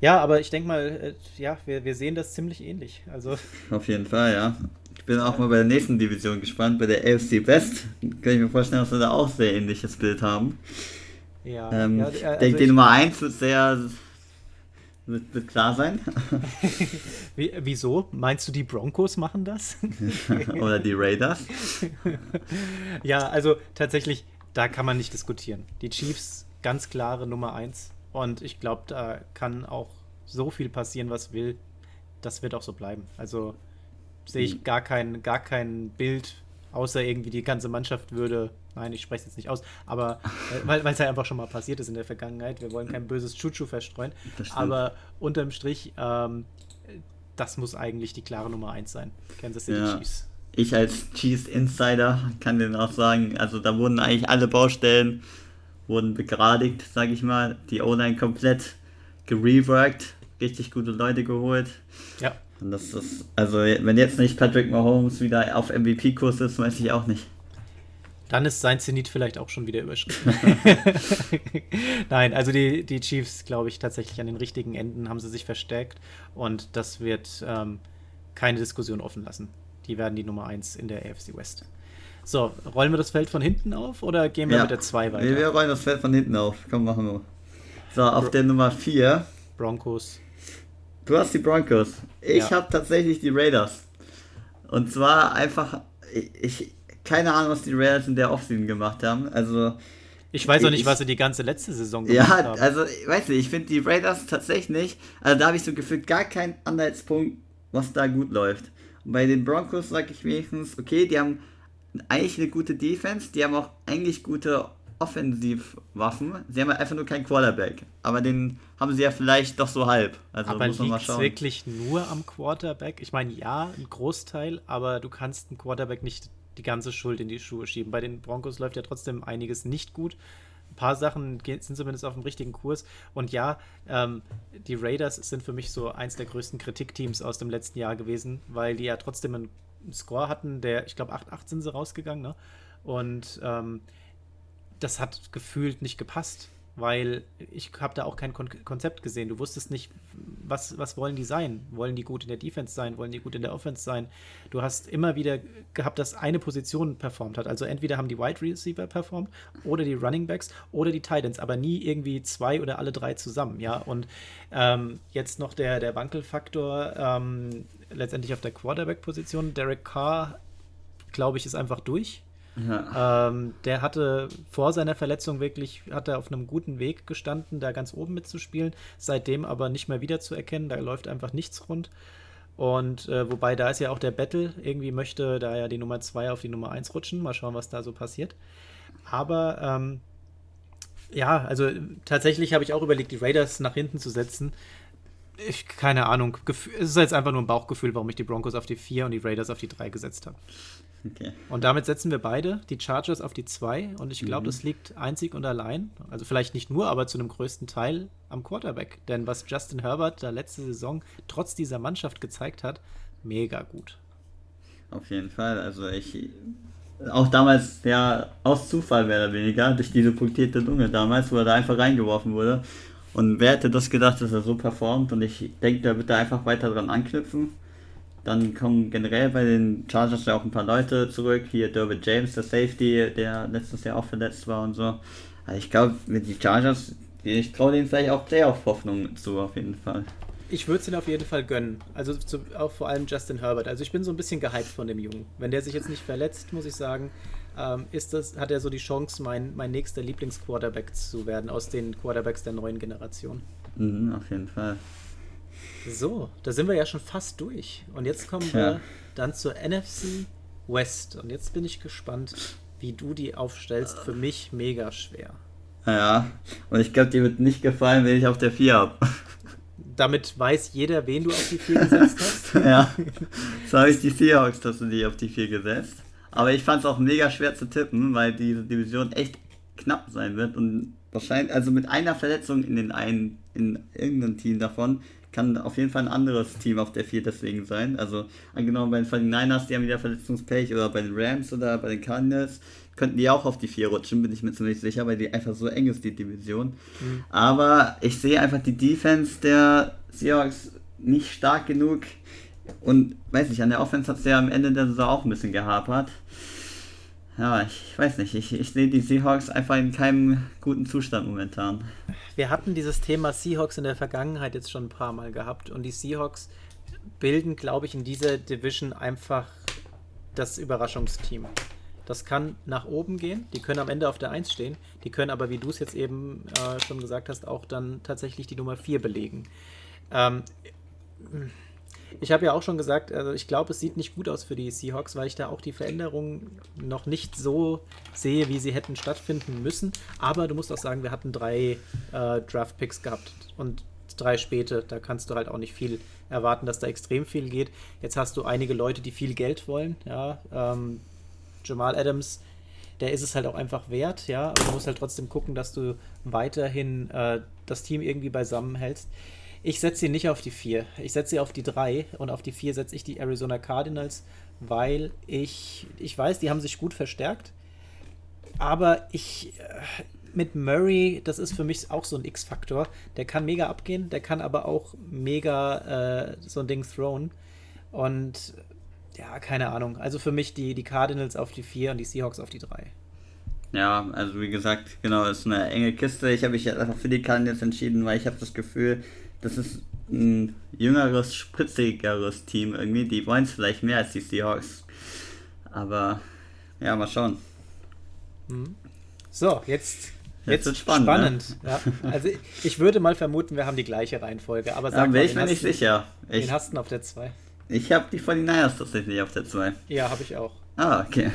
Ja, aber ich denke mal, äh, ja, wir, wir sehen das ziemlich ähnlich. Also Auf jeden Fall, ja. Ich bin auch mal bei der nächsten Division gespannt, bei der AFC West. Kann ich mir vorstellen, dass wir da auch sehr ähnliches Bild haben. Ja. Ähm, ja also denke, die Nummer 1 wird sehr. Wird, wird klar sein. [LAUGHS] Wie, wieso? Meinst du, die Broncos machen das? [LAUGHS] Oder die Raiders? [LAUGHS] ja, also tatsächlich, da kann man nicht diskutieren. Die Chiefs, ganz klare Nummer 1. Und ich glaube, da kann auch so viel passieren, was will. Das wird auch so bleiben. Also sehe ich gar kein, gar kein Bild, außer irgendwie die ganze Mannschaft würde, nein, ich spreche es jetzt nicht aus, aber äh, [LAUGHS] weil es ja einfach schon mal passiert ist in der Vergangenheit. Wir wollen kein böses Chuchu verstreuen, aber unterm Strich, ähm, das muss eigentlich die klare Nummer 1 sein. Kansas City Ja. Chiefs. Ich als Chiefs Insider kann dir auch sagen, also da wurden eigentlich alle Baustellen wurden begradigt, sag ich mal. Die O-Line komplett gereworked, richtig gute Leute geholt. Ja. Und das ist, also wenn jetzt nicht Patrick Mahomes wieder auf MVP-Kurs ist, weiß ich auch nicht. Dann ist sein Zenit vielleicht auch schon wieder überschritten. [LAUGHS] Nein, also die, die Chiefs, glaube ich, tatsächlich an den richtigen Enden haben sie sich verstärkt und das wird ähm, keine Diskussion offen lassen. Die werden die Nummer 1 in der AFC West. So, rollen wir das Feld von hinten auf oder gehen wir Ja. mit der 2 weiter? Wir, wir rollen das Feld von hinten auf. Komm, machen wir. So, auf der Nummer 4. Broncos. Du hast die Broncos. Ich Ja. habe tatsächlich die Raiders. Und zwar einfach, ich, keine Ahnung, was die Raiders in der Offseason gemacht haben. Also, Ich weiß auch nicht, Ich- was sie die ganze letzte Saison gemacht ja, haben. also, ich weiß nicht, ich finde die Raiders tatsächlich, also da habe ich so gefühlt gar keinen Anhaltspunkt, was da gut läuft. Und bei den Broncos sage ich wenigstens, okay, die haben eigentlich eine gute Defense, die haben auch eigentlich gute Offensivwaffen. Sie haben einfach nur keinen Quarterback. Aber den haben sie ja vielleicht doch so halb. Also aber muss man mal schauen. wirklich nur am Quarterback? Ich meine, ja, ein Großteil, aber du kannst einen Quarterback nicht die ganze Schuld in die Schuhe schieben. Bei den Broncos läuft ja trotzdem einiges nicht gut. Ein paar Sachen sind zumindest auf dem richtigen Kurs. Und ja, ähm, die Raiders sind für mich so eins der größten Kritikteams aus dem letzten Jahr gewesen, weil die ja trotzdem einen Score hatten, der, ich glaube, 8-8 sind sie rausgegangen, ne? Und ähm, das hat gefühlt nicht gepasst, weil ich habe da auch kein Kon Konzept gesehen. Du wusstest nicht, was, was wollen die sein? Wollen die gut in der Defense sein? Wollen die gut in der Offense sein? Du hast immer wieder gehabt, dass eine Position performt hat. Also entweder haben die Wide Receiver performt oder die Running Backs oder die Titans, aber nie irgendwie zwei oder alle drei zusammen, ja. Und ähm, jetzt noch der, der Wankelfaktor ähm, letztendlich auf der Quarterback-Position. Derek Carr, glaube ich, ist einfach durch. Ja. Ähm, der hatte vor seiner Verletzung wirklich, hat er auf einem guten Weg gestanden, da ganz oben mitzuspielen. Seitdem aber nicht mehr wiederzuerkennen, da läuft einfach nichts rund. Und äh, wobei da ist ja auch der Battle, irgendwie möchte da ja die Nummer 2 auf die Nummer 1 rutschen. Mal schauen, was da so passiert. Aber ähm, ja, also tatsächlich habe ich auch überlegt, die Raiders nach hinten zu setzen. Ich, keine Ahnung. Es ist jetzt einfach nur ein Bauchgefühl, warum ich die Broncos auf die 4 und die Raiders auf die 3 gesetzt habe. [LAUGHS] Okay. Und damit setzen wir beide die Chargers auf die 2 und ich glaube, das liegt einzig und allein, also vielleicht nicht nur, aber zu einem größten Teil am Quarterback. Denn was Justin Herbert da letzte Saison trotz dieser Mannschaft gezeigt hat, mega gut. Auf jeden Fall. Also ich. Auch damals, ja, aus Zufall mehr oder weniger, durch diese punktierte Lunge damals, wo er da einfach reingeworfen wurde. Und wer hätte das gedacht, dass er so performt? Und ich denke, da wird er einfach weiter dran anknüpfen. Dann kommen generell bei den Chargers ja auch ein paar Leute zurück. Hier Derwin James, der Safety, der letztes Jahr auch verletzt war und so. Also ich glaube, mit den Chargers, ich traue denen vielleicht auch Playoff-Hoffnung zu, auf jeden Fall. Ich würde es ihnen auf jeden Fall gönnen. Also zu, auch vor allem Justin Herbert. Also ich bin so ein bisschen gehypt von dem Jungen. Wenn der sich jetzt nicht verletzt, muss ich sagen, ähm, ist das, hat er so die Chance, mein, mein nächster Lieblingsquarterback zu werden aus den Quarterbacks der neuen Generation. Mhm, auf jeden Fall. So, da sind wir ja schon fast durch. Und jetzt kommen wir dann zur NFC West. Und jetzt bin ich gespannt, wie du die aufstellst. Für mich mega schwer. Ja, und ich glaube, dir wird nicht gefallen, wenn ich auf der 4 habe. [LAUGHS] Damit weiß jeder, wen du auf die vier gesetzt hast. [LAUGHS] ja, so habe ich die Seahawks, dass du die auf die 4 gesetzt. Aber ich fand es auch mega schwer zu tippen, weil diese Division echt knapp sein wird und wahrscheinlich, also mit einer Verletzung in den einen, in irgendeinem Team davon, kann auf jeden Fall ein anderes Team auf der 4 deswegen sein. Also angenommen bei den 49ers, die haben wieder Verletzungspech oder bei den Rams oder bei den Cardinals, könnten die auch auf die 4 rutschen, bin ich mir ziemlich sicher, weil die einfach so eng ist, die Division. Mhm. Aber ich sehe einfach die Defense der Seahawks nicht stark genug. Und weiß nicht, an der Offense hat es ja am Ende der Saison auch ein bisschen gehapert. Ja, ich weiß nicht, ich, ich sehe die Seahawks einfach in keinem guten Zustand momentan. Wir hatten dieses Thema Seahawks in der Vergangenheit jetzt schon ein paar Mal gehabt. Und die Seahawks bilden, glaube ich, in dieser Division einfach das Überraschungsteam. Das kann nach oben gehen. Die können am Ende auf der 1 stehen. Die können aber, wie du es jetzt eben äh, schon gesagt hast, auch dann tatsächlich die Nummer 4 belegen. Ähm, ich habe ja auch schon gesagt, also ich glaube, es sieht nicht gut aus für die Seahawks, weil ich da auch die Veränderungen noch nicht so sehe, wie sie hätten stattfinden müssen. Aber du musst auch sagen, wir hatten drei äh, Draft-Picks gehabt und drei späte. Da kannst du halt auch nicht viel erwarten, dass da extrem viel geht. Jetzt hast du einige Leute, die viel Geld wollen. Ja, ähm, Jamal Adams, der ist es halt auch einfach wert, ja. Aber du musst halt trotzdem gucken, dass du weiterhin äh, das Team irgendwie beisammen hältst. Ich setze sie nicht auf die 4. Ich setze sie auf die 3 und auf die 4 setze ich die Arizona Cardinals, weil ich, ich weiß, die haben sich gut verstärkt. Aber ich, äh, mit Murray, das ist für mich auch so ein X-Faktor. Der kann mega abgehen, der kann aber auch mega äh, so ein Ding throwen. Und ja, keine Ahnung. Also für mich die, die Cardinals auf die 4 und die Seahawks auf die 3. Ja, also wie gesagt, genau, ist eine enge Kiste. Ich habe mich einfach für die Cardinals entschieden, weil ich habe das Gefühl, das ist ein jüngeres, spritzigeres Team irgendwie. Die wollen es vielleicht mehr als die Seahawks. Aber ja, mal schauen. Mhm. So, jetzt Jetzt, wird spannend. spannend. Ne? Ja. Also ich würde mal vermuten, wir haben die gleiche Reihenfolge. Aber sag ja, bin ich mir nicht sicher. Ich, wen hast du auf der 2? Ich habe die 49ers tatsächlich auf der 2. Ja, habe ich auch. Ah, okay.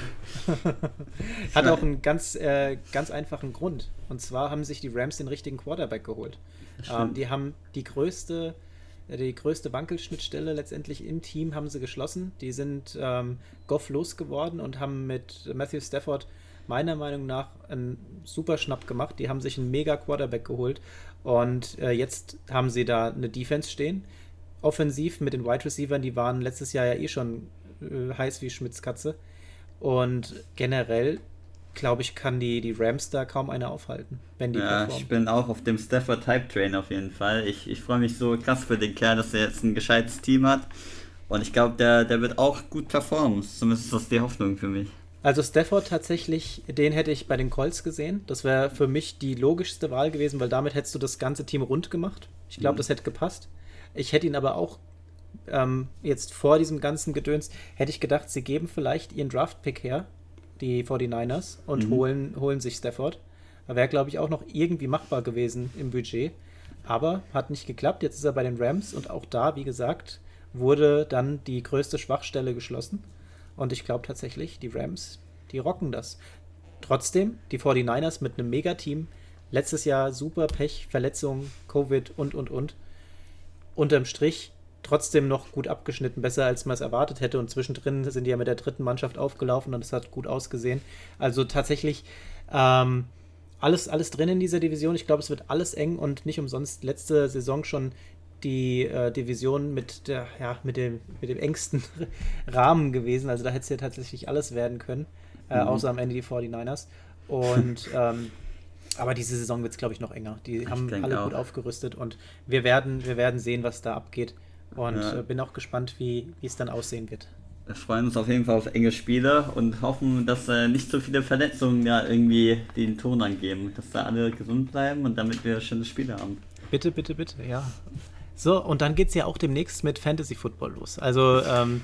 [LAUGHS] Hat auch einen ganz, äh, ganz einfachen Grund. Und zwar haben sich die Rams den richtigen Quarterback geholt. Ähm, die haben die größte, äh, die größte Wankelschnittstelle letztendlich im Team haben sie geschlossen. Die sind ähm, Goff losgeworden und haben mit Matthew Stafford meiner Meinung nach einen super Schnapp gemacht. Die haben sich einen mega Quarterback geholt und äh, jetzt haben sie da eine Defense stehen. Offensiv mit den Wide Receivers, die waren letztes Jahr ja eh schon äh, heiß wie Schmitz Katze. Und generell, glaube ich, kann die, die Rams da kaum eine aufhalten, wenn die Ja, performen. ich bin auch auf dem Stafford Type Train auf jeden Fall. Ich, ich freue mich so krass für den Kerl, dass er jetzt ein gescheites Team hat. Und ich glaube, der, der wird auch gut performen. Zumindest ist das die Hoffnung für mich. Also Stafford tatsächlich, den hätte ich bei den Colts gesehen. Das wäre für mich die logischste Wahl gewesen, weil damit hättest du das ganze Team rund gemacht. Ich glaube, mhm. das hätte gepasst. Ich hätte ihn aber auch ähm, jetzt vor diesem ganzen Gedöns, hätte ich gedacht, sie geben vielleicht ihren Draft-Pick her, die 49ers, und mhm. holen, holen sich Stafford. Wäre, glaube ich, auch noch irgendwie machbar gewesen im Budget. Aber hat nicht geklappt. Jetzt ist er bei den Rams und auch da, wie gesagt, wurde dann die größte Schwachstelle geschlossen. Und ich glaube tatsächlich, die Rams, die rocken das. Trotzdem, die 49ers mit einem Megateam, letztes Jahr super Pech, Verletzungen, Covid und, und, und. Unterm Strich trotzdem noch gut abgeschnitten, besser als man es erwartet hätte. Und zwischendrin sind die ja mit der dritten Mannschaft aufgelaufen und es hat gut ausgesehen. Also tatsächlich ähm, alles, alles drin in dieser Division. Ich glaube, es wird alles eng und nicht umsonst letzte Saison schon die äh, Division mit, der, ja, mit, dem, mit dem engsten [LAUGHS] Rahmen gewesen. Also da hätte es ja tatsächlich alles werden können, äh, mhm. außer am Ende die 49ers. Und [LAUGHS] ähm, aber diese Saison wird es, glaube ich, noch enger. Die ich haben alle auch. gut aufgerüstet und wir werden, wir werden sehen, was da abgeht. Und ja. Äh, bin auch gespannt, wie es dann aussehen wird. Wir freuen uns auf jeden Fall auf enge Spiele und hoffen, dass äh, nicht so viele Verletzungen ja irgendwie den Ton angeben, dass da alle gesund bleiben und damit wir schöne Spiele haben. Bitte, bitte, bitte, ja. So, und dann geht es ja auch demnächst mit Fantasy Football los. Also ähm,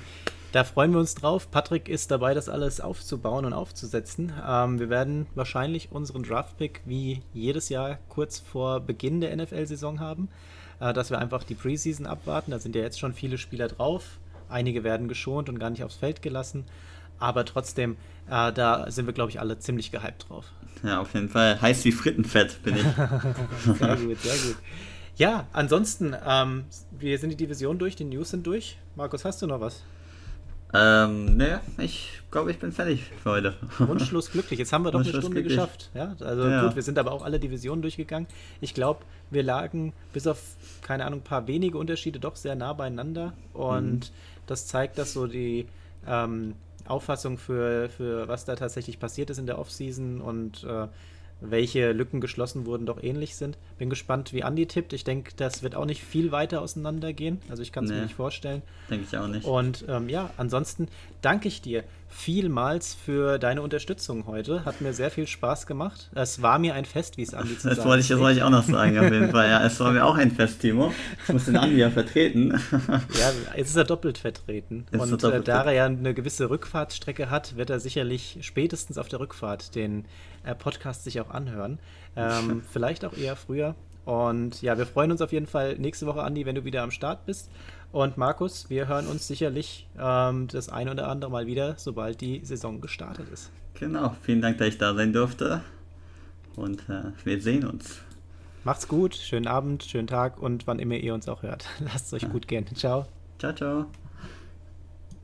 da freuen wir uns drauf. Patrick ist dabei, das alles aufzubauen und aufzusetzen. Ähm, wir werden wahrscheinlich unseren Draft-Pick wie jedes Jahr kurz vor Beginn der NFL-Saison haben, dass wir einfach die Preseason abwarten. Da sind ja jetzt schon viele Spieler drauf. Einige werden geschont und gar nicht aufs Feld gelassen. Aber trotzdem, äh, da sind wir, glaube ich, alle ziemlich gehypt drauf. Ja, auf jeden Fall. Heiß wie Frittenfett bin ich. [LAUGHS] sehr gut, sehr gut. Ja, ansonsten, ähm, wir sind die Division durch, die News sind durch. Markus, hast du noch was? Ähm, ne, ich glaube, ich bin fertig für heute. [LAUGHS] Wunschlos glücklich. Jetzt haben wir doch eine Stunde glücklich. geschafft. Ja, also ja. gut, wir sind aber auch alle Divisionen durchgegangen. Ich glaube, wir lagen bis auf, keine Ahnung, ein paar wenige Unterschiede doch sehr nah beieinander. Und mhm. das zeigt, dass so die ähm, Auffassung für, für was da tatsächlich passiert ist in der Offseason und äh, welche Lücken geschlossen wurden, doch ähnlich sind. Bin gespannt, wie Andi tippt. Ich denke, das wird auch nicht viel weiter auseinandergehen. Also ich kann es nee, mir nicht vorstellen. Denke ich auch nicht. Und ähm, ja, ansonsten danke ich dir vielmals für deine Unterstützung heute. Hat mir sehr viel Spaß gemacht. Es war mir ein Fest, wie es Andi zu das sagen wollte ich, Das wollte ich auch noch sagen, auf jeden Fall. Ja, es war mir auch ein Fest, Timo. Ich muss den Andi ja vertreten. [LAUGHS] ja, jetzt ist er doppelt vertreten. Ist Und doppelt äh, da er ja eine gewisse Rückfahrtsstrecke hat, wird er sicherlich spätestens auf der Rückfahrt den äh, Podcast sich auch anhören. Ähm, [LAUGHS] vielleicht auch eher früher. Und ja, wir freuen uns auf jeden Fall nächste Woche, Andi, wenn du wieder am Start bist. Und Markus, wir hören uns sicherlich ähm, das ein oder andere Mal wieder, sobald die Saison gestartet ist. Genau, vielen Dank, dass ich da sein durfte. Und äh, wir sehen uns. Macht's gut, schönen Abend, schönen Tag und wann immer ihr uns auch hört. [LAUGHS] Lasst es euch gut gehen. Ciao. Ciao, ciao.